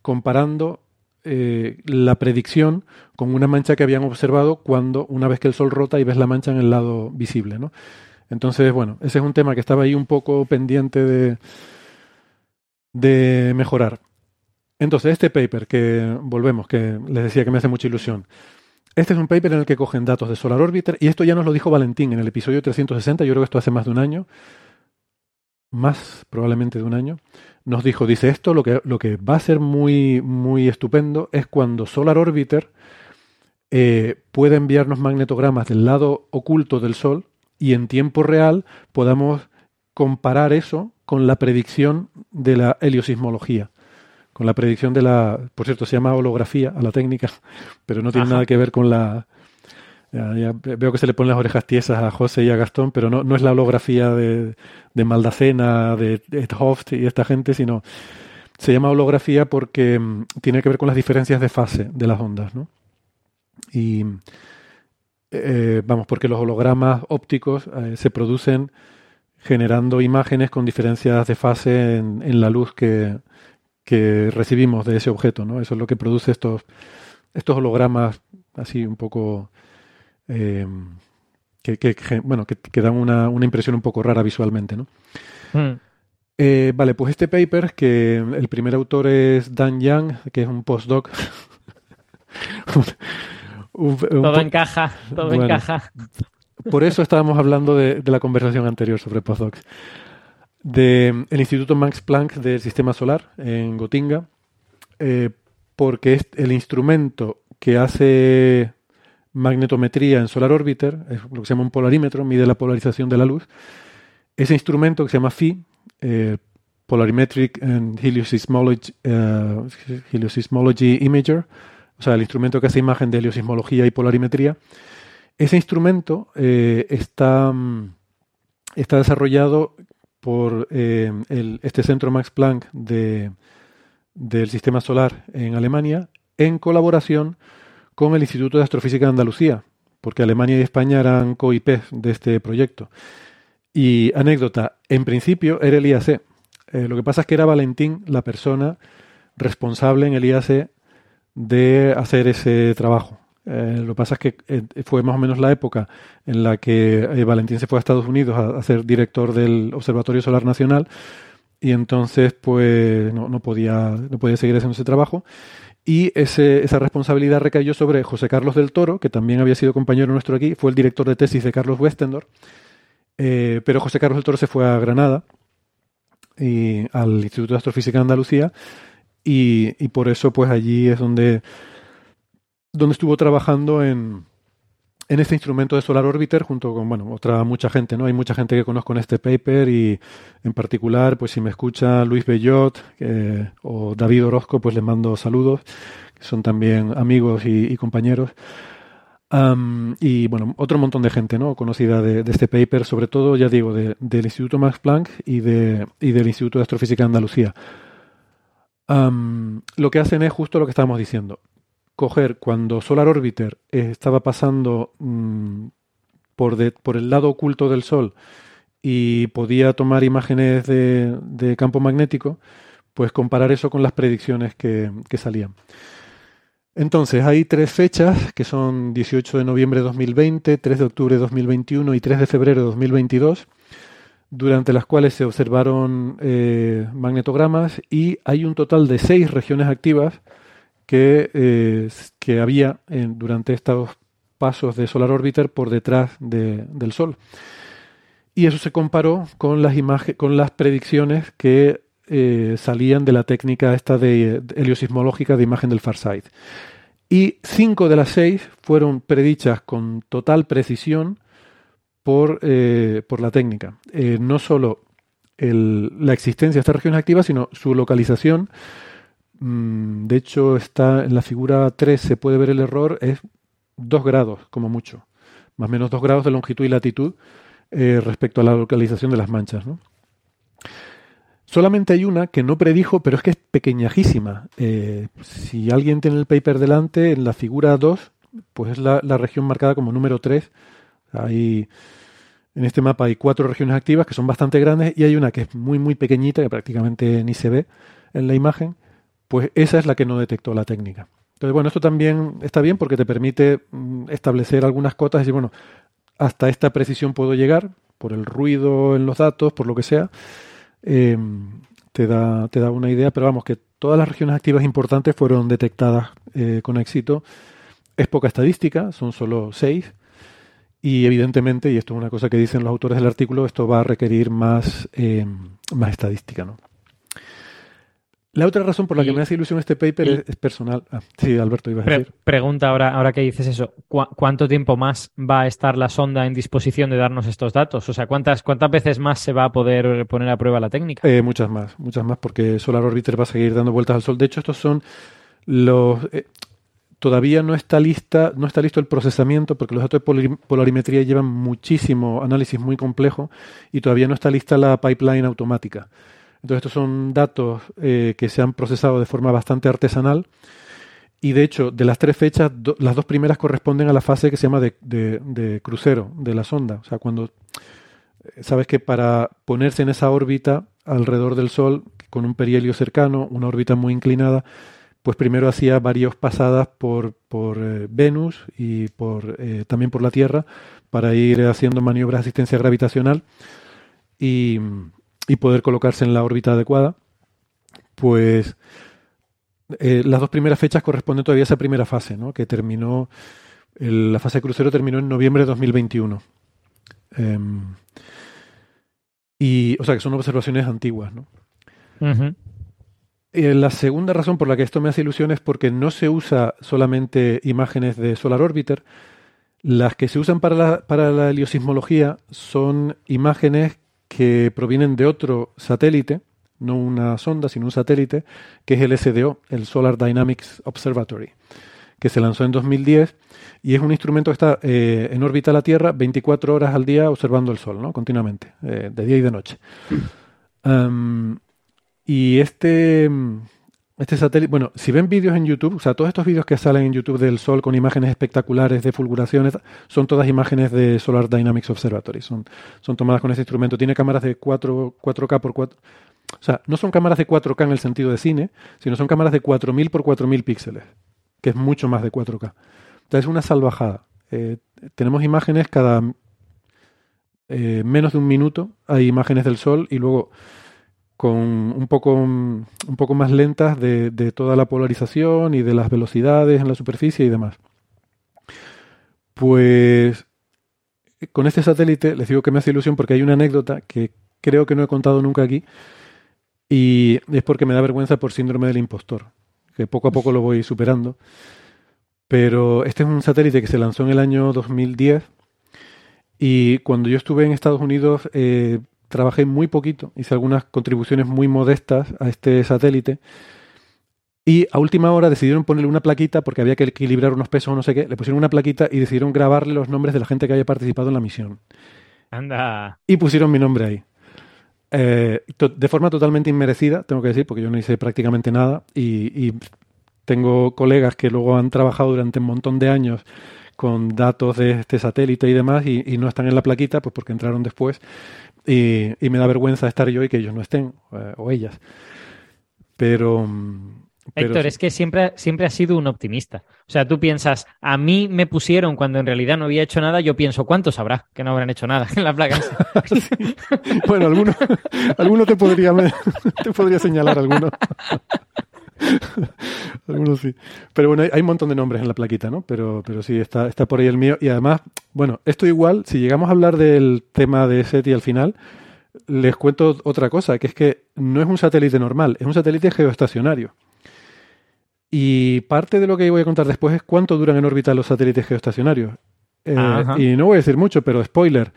comparando eh, la predicción con una mancha que habían observado cuando una vez que el sol rota y ves la mancha en el lado visible, ¿no? Entonces, bueno, ese es un tema que estaba ahí un poco pendiente de, de mejorar. Entonces, este paper que volvemos, que les decía que me hace mucha ilusión. Este es un paper en el que cogen datos de Solar Orbiter y esto ya nos lo dijo Valentín en el episodio 360, yo creo que esto hace más de un año, más probablemente de un año. Nos dijo, dice esto, lo que, lo que va a ser muy, muy estupendo es cuando Solar Orbiter eh, pueda enviarnos magnetogramas del lado oculto del Sol y en tiempo real podamos comparar eso con la predicción de la heliosismología con la predicción de la, por cierto, se llama holografía a la técnica, pero no tiene nada que ver con la... veo que se le ponen las orejas tiesas a José y a Gastón, pero no, no es la holografía de, de Maldacena, de, de Hoft y esta gente, sino se llama holografía porque mm, tiene que ver con las diferencias de fase de las ondas, ¿no? Y eh, vamos, porque los hologramas ópticos eh, se producen generando imágenes con diferencias de fase en la luz que, que recibimos de ese objeto, ¿no? Eso es lo que produce estos, estos hologramas así un poco eh, que, bueno, que, dan una, una, impresión un poco rara visualmente, ¿no? Hmm. Eh, vale, pues este paper, que el primer autor es Dan Young, que es un postdoc. todo encaja, todo encaja. Por eso estábamos hablando de, de la conversación anterior sobre postdocs del Instituto Max Planck del Sistema Solar en Gotinga, eh, porque es el instrumento que hace magnetometría en Solar Orbiter, es lo que se llama un polarímetro, mide la polarización de la luz. Ese instrumento que se llama PHI, eh, Polarimetric and Heliosismology, uh, Heliosismology Imager, o sea, el instrumento que hace imagen de heliosismología y polarimetría, ese instrumento está, mm, está desarrollado por eh, este centro Max Planck de, del Sistema Solar en Alemania en colaboración con el Instituto de Astrofísica de Andalucía, porque Alemania y España eran co-IP de este proyecto. Y anécdota, en principio era el IAC. Eh, lo que pasa es que era Valentín la persona responsable en el IAC de hacer ese trabajo. Eh, lo que pasa es que eh, fue más o menos la época en la que eh, Valentín se fue a Estados Unidos a, ser director del Observatorio Solar Nacional y entonces pues no, podía, no podía seguir haciendo ese trabajo. Y ese, esa responsabilidad recayó sobre José Carlos del Toro, que también había sido compañero nuestro aquí, fue el director de tesis de Carlos Westendor, pero José Carlos del Toro se fue a Granada y al Instituto de Astrofísica de Andalucía y, y por eso pues allí es donde donde estuvo trabajando en, en este instrumento de Solar Orbiter junto con, bueno, otra mucha gente, ¿no? Hay mucha gente que conozco en este paper y en particular, pues si me escucha Luis Bellot o David Orozco, pues les mando saludos, que son también amigos y, compañeros. y bueno, otro montón de gente, ¿no? Conocida de, este paper, sobre todo, ya digo, del Instituto Max Planck y, de, y del Instituto de Astrofísica de Andalucía. lo que hacen es justo lo que estábamos diciendo cuando Solar Orbiter estaba pasando mm, por, por, el lado oculto del Sol y podía tomar imágenes de, campo magnético, pues comparar eso con las predicciones que, salían. Entonces, hay tres fechas, que son 18 de noviembre de 2020, 3 de octubre de 2021 y 3 de febrero de 2022, durante las cuales se observaron eh, magnetogramas y hay un total de seis regiones activas que, eh, que había durante estos pasos de Solar Orbiter por detrás del Sol. Y eso se comparó con las, con las predicciones que eh, salían de la técnica esta de, heliosismológica de imagen del Farsight. Y cinco de las seis fueron predichas con total precisión por, eh, por la técnica. Eh, no solo la existencia de estas regiones activas, sino su localización. Mm, de hecho, está en la figura 3 se puede ver el error, es 2 grados como mucho, más o menos 2 grados de longitud y latitud respecto a la localización de las manchas. ¿no? Solamente hay una que no predijo, pero es que es pequeñajísima. Eh, si alguien tiene el paper delante, en la figura 2, pues es la, región marcada como número 3. Hay, en este mapa hay cuatro regiones activas que son bastante grandes y hay una que es muy, muy pequeñita, que prácticamente ni se ve en la imagen. Pues esa es la que no detectó la técnica. Entonces, bueno, esto también está bien porque te permite mm, establecer algunas cotas y decir, bueno, hasta esta precisión puedo llegar por el ruido en los datos, por lo que sea eh, te, da, te da una idea, pero vamos, que todas las regiones activas importantes fueron detectadas eh, con éxito. Es poca estadística, son solo seis, y evidentemente, y esto es una cosa que dicen los autores del artículo, esto va a requerir más, eh, más estadística. ¿no? La otra razón por la que me hace ilusión este paper es, personal. Ah, sí, Alberto, iba a decir. pregunta ahora, ahora que dices eso, ¿cuánto tiempo más va a estar la sonda en disposición de darnos estos datos? O sea, ¿cuántas, cuántas veces más se va a poder poner a prueba la técnica? Eh, muchas más, muchas más, porque Solar Orbiter va a seguir dando vueltas al Sol. De hecho, estos son los... Eh, todavía no está lista, no está listo el procesamiento porque los datos de polarimetría llevan muchísimo análisis muy complejo y todavía no está lista la pipeline automática. Entonces estos son datos eh, que se han procesado de forma bastante artesanal y de hecho de las tres fechas, las dos primeras corresponden a la fase que se llama de, crucero de la sonda. O sea, cuando eh, sabes que para ponerse en esa órbita alrededor del Sol, con un perihelio cercano, una órbita muy inclinada, pues primero hacía varias pasadas por, por eh, Venus y por, también por la Tierra para ir haciendo maniobras de asistencia gravitacional. Y, y poder colocarse en la órbita adecuada, pues eh, las dos primeras fechas corresponden todavía a esa primera fase, ¿no? que terminó, la fase de crucero terminó en noviembre de 2021. Em, y, o sea, que son observaciones antiguas. ¿no? Eh, la segunda razón por la que esto me hace ilusión es porque no se usa solamente imágenes de Solar Orbiter. Las que se usan para la, para la heliosismología son imágenes que provienen de otro satélite, no una sonda, sino un satélite, que es el SDO, el Solar Dynamics Observatory, que se lanzó en 2010 y es un instrumento que está eh, en órbita a la Tierra 24 horas al día observando el Sol, ¿no? continuamente, eh, de día y de noche. y este, este satélite, bueno, si ven vídeos en YouTube, o sea, todos estos vídeos que salen en YouTube del Sol con imágenes espectaculares de fulguraciones, son todas imágenes de Solar Dynamics Observatory, son, son tomadas con este instrumento. Tiene cámaras de 4, 4K por 4. O sea, no son cámaras de 4K en el sentido de cine, sino son cámaras de 4000 por 4000 píxeles, que es mucho más de 4K. Entonces es una salvajada. Eh, tenemos imágenes cada eh, menos de un minuto, hay imágenes del Sol y luego con un poco, un poco más lentas de, toda la polarización y de las velocidades en la superficie y demás. Pues con este satélite les digo que me hace ilusión porque hay una anécdota que creo que no he contado nunca aquí y es porque me da vergüenza por síndrome del impostor, que poco a poco lo voy superando. Pero este es un satélite que se lanzó en el año 2010 y cuando yo estuve en Estados Unidos eh, trabajé muy poquito, hice algunas contribuciones muy modestas a este satélite. Y a última hora decidieron ponerle una plaquita porque había que equilibrar unos pesos o no sé qué. Le pusieron una plaquita y decidieron grabarle los nombres de la gente que había participado en la misión. Anda. Y pusieron mi nombre ahí. Eh, de forma totalmente inmerecida, tengo que decir, porque yo no hice prácticamente nada. Y, tengo colegas que luego han trabajado durante un montón de años con datos de este satélite y demás y, y, no están en la plaquita, pues porque entraron después. Y, me da vergüenza estar yo y que ellos no estén, eh, o ellas. Pero, Héctor, es que siempre, siempre has sido un optimista. O sea, tú piensas, a mí me pusieron cuando en realidad no había hecho nada, yo pienso, ¿cuántos habrá que no habrán hecho nada en la placa? Bueno, alguno, alguno te, podría, te podría señalar alguno. Algunos sí. Pero bueno, hay, un montón de nombres en la plaquita, ¿no? Pero, pero sí, está, está por ahí el mío. Y además, bueno, esto igual, si llegamos a hablar del tema de SETI al final, les cuento otra cosa, que es que no es un satélite normal, es un satélite geoestacionario. Y parte de lo que voy a contar después es cuánto duran en órbita los satélites geoestacionarios. Eh, y no voy a decir mucho, pero spoiler,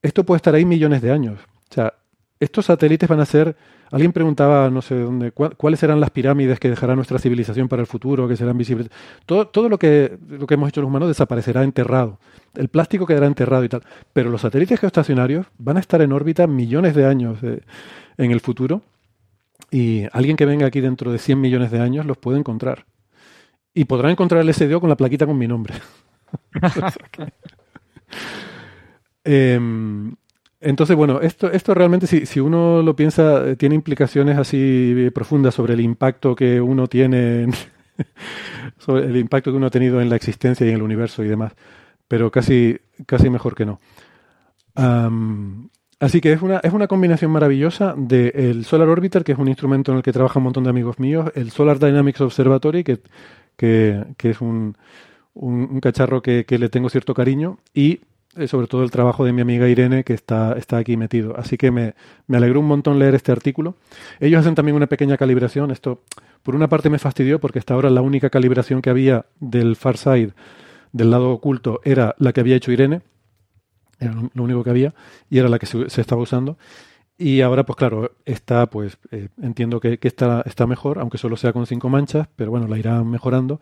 esto puede estar ahí millones de años. O sea, estos satélites van a ser Alguien preguntaba, no sé dónde, cuáles serán las pirámides que dejará nuestra civilización para el futuro, que serán visibles. Todo, todo lo, que, lo que hemos hecho los humanos desaparecerá enterrado. El plástico quedará enterrado y tal. Pero los satélites geoestacionarios van a estar en órbita millones de años en el futuro. Y alguien que venga aquí dentro de 100 millones de años los puede encontrar. Y podrá encontrar el SDO con la plaquita con mi nombre. eh, entonces, bueno, esto, esto realmente, si, si uno lo piensa, eh, tiene implicaciones así eh, profundas sobre el impacto que uno tiene, sobre el impacto que uno ha tenido en la existencia y en el universo y demás. Pero casi, casi mejor que no. así que es una, es una combinación maravillosa del Solar Orbiter, que es un instrumento en el que trabaja un montón de amigos míos, el Solar Dynamics Observatory, que, que, que es un, un, cacharro que, que le tengo cierto cariño, y sobre todo el trabajo de mi amiga Irene, que está, está aquí metido. Así que me, me, alegró un montón leer este artículo. Ellos hacen también una pequeña calibración. Esto, por una parte, me fastidió porque hasta ahora la única calibración que había del far side, del lado oculto, era la que había hecho Irene. Era lo único que había y era la que se, estaba usando. Y ahora, pues claro, está, pues eh, entiendo que, que, está, está mejor, aunque solo sea con cinco manchas, pero bueno, la irán mejorando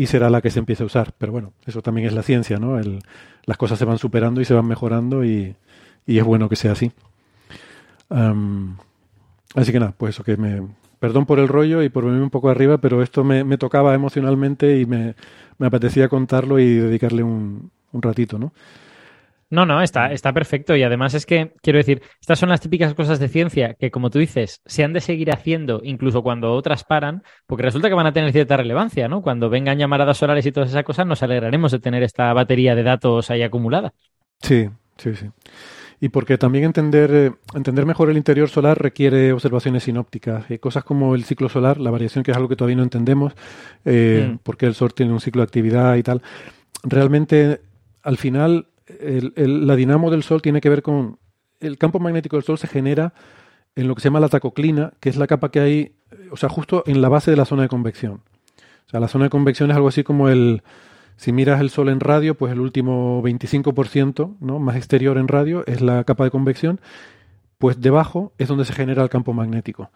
y será la que se empiece a usar. Pero bueno, eso también es la ciencia, ¿no? El, las cosas se van superando y se van mejorando y, y es bueno que sea así. así que nada, pues eso que me... Perdón por el rollo y por venirme un poco arriba, pero esto me, me tocaba emocionalmente y me, me, apetecía contarlo y dedicarle un, un ratito, ¿no? No, no, está, está perfecto. Y además es que, quiero decir, estas son las típicas cosas de ciencia que, como tú dices, se han de seguir haciendo incluso cuando otras paran, porque resulta que van a tener cierta relevancia, ¿no? Cuando vengan llamaradas solares y todas esas cosas, nos alegraremos de tener esta batería de datos ahí acumulada. Sí, sí, sí. Y porque también entender, eh, entender mejor el interior solar requiere observaciones sinópticas. y cosas como el ciclo solar, la variación, que es algo que todavía no entendemos, eh, mm. porque el Sol tiene un ciclo de actividad y tal. Realmente, al final, el, la dinamo del Sol tiene que ver con... El campo magnético del Sol se genera en lo que se llama la tacoclina, que es la capa que hay, o sea, justo en la base de la zona de convección. O sea, la zona de convección es algo así como el... Si miras el Sol en radio, pues el último 25%, ¿no? más exterior en radio, es la capa de convección, pues debajo es donde se genera el campo magnético.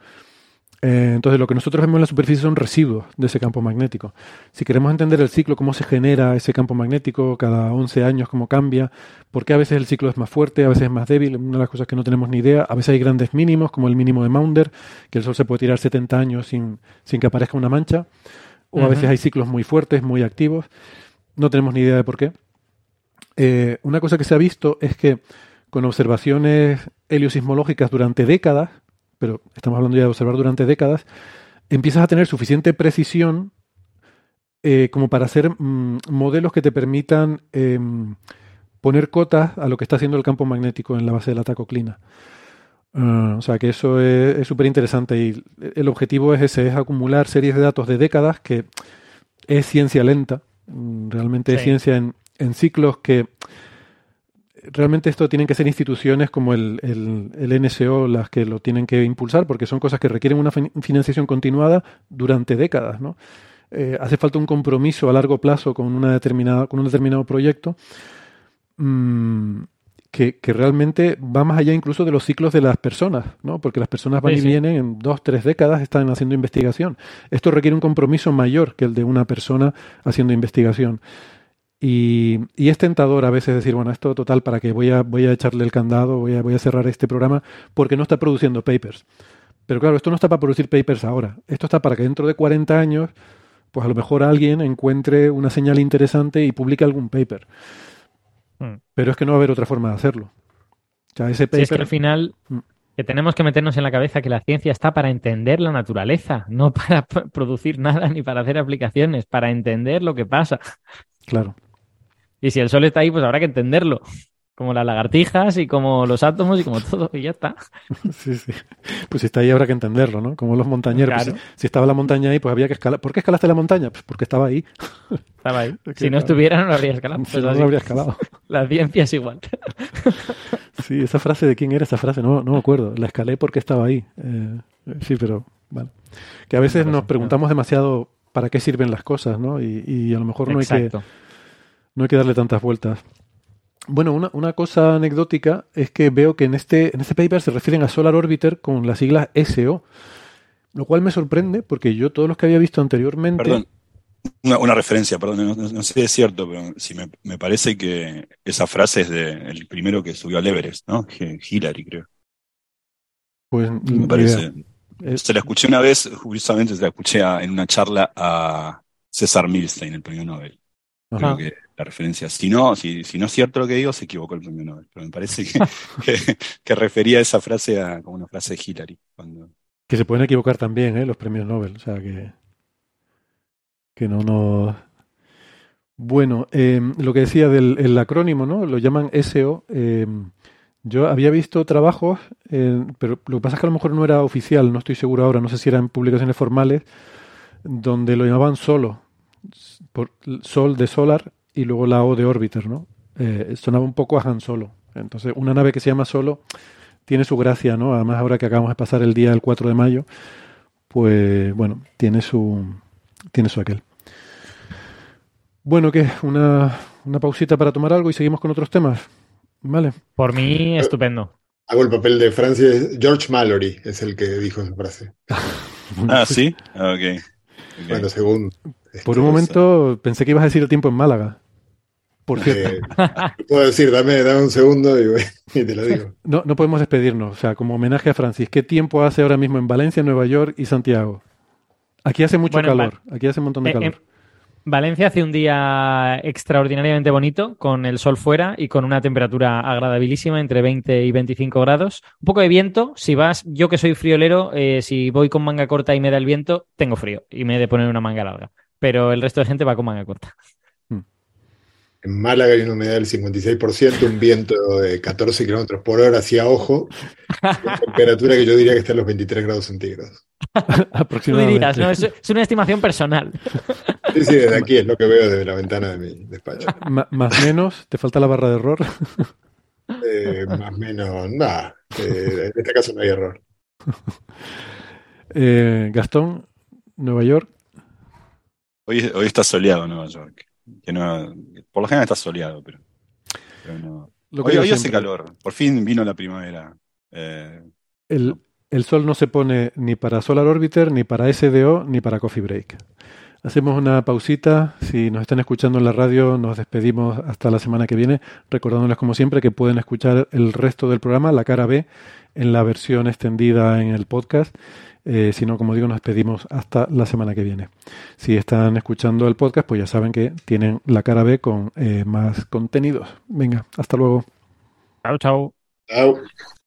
Eh, entonces, lo que nosotros vemos en la superficie son residuos de ese campo magnético. Si queremos entender el ciclo, cómo se genera ese campo magnético cada 11 años, cómo cambia, por qué a veces el ciclo es más fuerte, a veces es más débil, una de las cosas que no tenemos ni idea. A veces hay grandes mínimos, como el mínimo de Maunder, que el Sol se puede tirar 70 años sin, sin que aparezca una mancha. O a veces hay ciclos muy fuertes, muy activos. No tenemos ni idea de por qué. Eh, una cosa que se ha visto es que con observaciones heliosismológicas durante décadas, pero estamos hablando ya de observar durante décadas, empiezas a tener suficiente precisión eh, como para hacer mm, modelos que te permitan em, poner cotas a lo que está haciendo el campo magnético en la base de la tacoclina. Ah, o sea que eso es súper interesante y el objetivo es ese, es acumular series de datos de décadas que es ciencia lenta, mm, realmente es ciencia en, en ciclos que realmente esto tienen que ser instituciones como el, el, NSO las que lo tienen que impulsar, porque son cosas que requieren una financiación continuada durante décadas, ¿no? Eh, hace falta un compromiso a largo plazo con, una determinada, con un determinado proyecto mm, que, que, realmente va más allá incluso de los ciclos de las personas, ¿no? porque las personas van y vienen en dos, tres décadas, están haciendo investigación. Esto requiere un compromiso mayor que el de una persona haciendo investigación. Y, es tentador a veces decir, bueno, esto total, para que voy a, voy a echarle el candado, voy a, voy a cerrar este programa, porque no está produciendo papers. Pero claro, esto no está para producir papers ahora. Esto está para que dentro de 40 años, pues a lo mejor alguien encuentre una señal interesante y publique algún paper. Hmm. Pero es que no va a haber otra forma de hacerlo. O sea, ese paper... es que al final hmm. que tenemos que meternos en la cabeza que la ciencia está para entender la naturaleza, no para producir nada ni para hacer aplicaciones, para entender lo que pasa. Claro. Y si el sol está ahí, pues habrá que entenderlo. como las lagartijas y como los átomos y como todo, y ya está. Sí, sí. Pues está ahí habrá que entenderlo, ¿no? Como los montañeros. Pues, si, estaba la montaña ahí, pues había que escalar. ¿Por qué escalaste la montaña? Pues porque estaba ahí. Estaba ahí. si no estuviera, no lo habría escalado. Si no, lo habría escalado. La ciencia es igual. Sí, esa frase, ¿de quién era esa frase? No, no me acuerdo. La escalé porque estaba ahí. Eh, sí, pero bueno. Que a veces nos preguntamos demasiado para qué sirven las cosas, ¿no? Y, a lo mejor no hay, que, no hay que darle tantas vueltas. Bueno, una, una, cosa anecdótica es que veo que en este, en este paper se refieren a Solar Orbiter con las siglas SO, lo cual me sorprende porque yo todos los que había visto anteriormente... Perdón, una, referencia, perdón, no, sé si es cierto, pero sí me, me, parece que esa frase es de el primero que subió al Everest, ¿no? Hillary, creo. Pues me parece. Se la escuché una vez, justamente se la escuché en una charla a César Milstein, el premio Nobel. Creo que la referencia. Si no, si, si no es cierto lo que digo, se equivocó el premio Nobel. Pero me parece que, que, refería esa frase a como una frase de Hillary. Cuando... Que se pueden equivocar también, ¿eh? Los premios Nobel. O sea, que, que no nos... Bueno, eh, lo que decía del acrónimo, ¿no? Lo llaman SO. Eh, yo había visto trabajos, eh, pero lo que pasa es que a lo mejor no era oficial, no estoy seguro ahora, no sé si eran publicaciones formales, donde lo llamaban solo, por, Sol de Solar y luego la O de Orbiter, ¿no? Eh, sonaba un poco a Han Solo. Entonces, una nave que se llama Solo tiene su gracia, ¿no? Además, ahora que acabamos de pasar el día del 4 de mayo, pues bueno, tiene su, tiene su aquel. Bueno, ¿qué? Una, una pausita para tomar algo y seguimos con otros temas. ¿Vale? Por mí, estupendo. Hago el papel de Francia. George Mallory es el que dijo esa frase. ah, sí. Ah, ok. Bueno, según. Por un momento pensé que ibas a decir el tiempo en Málaga. Por cierto. Eh, puedo decir, dame, dame un segundo y, te lo digo. No, no podemos despedirnos. O sea, como homenaje a Francis, ¿qué tiempo hace ahora mismo en Valencia, Nueva York y Santiago? Aquí hace mucho calor. Aquí hace un montón de eh, calor. Valencia hace un día extraordinariamente bonito, con el sol fuera y con una temperatura agradabilísima, entre 20 y 25 grados. Un poco de viento. Si vas, yo que soy friolero, eh, si voy con manga corta y me da el viento, tengo frío y me he de poner una manga larga. Pero el resto de gente va con manga corta. En Málaga hay una humedad del 56%, un viento de 14 kilómetros por hora hacia ojo, una temperatura que yo diría que está en los 23 grados centígrados. Aproximadamente. ¿no? es, una estimación personal. Sí, sí, desde aquí es lo que veo desde la ventana de mi despacho. más menos, ¿te falta la barra de error? Eh, más menos, nada. Eh, en este caso no hay error. Eh, Gastón, Nueva York. Hoy, hoy está soleado Nueva York que no, por lo general está soleado, pero, no. hoy, hace calor, por fin vino la primavera. Eh, el, el, sol no se pone ni para Solar Orbiter, ni para SDO, ni para Coffee Break. Hacemos una pausita. Si nos están escuchando en la radio, nos despedimos hasta la semana que viene, recordándoles como siempre que pueden escuchar el resto del programa, la cara B, en la versión extendida en el podcast eh, si no, como digo, nos despedimos hasta la semana que viene. Si están escuchando el podcast, pues ya saben que tienen la cara B con eh, más contenidos. Venga, hasta luego. Chao, chao. Chao.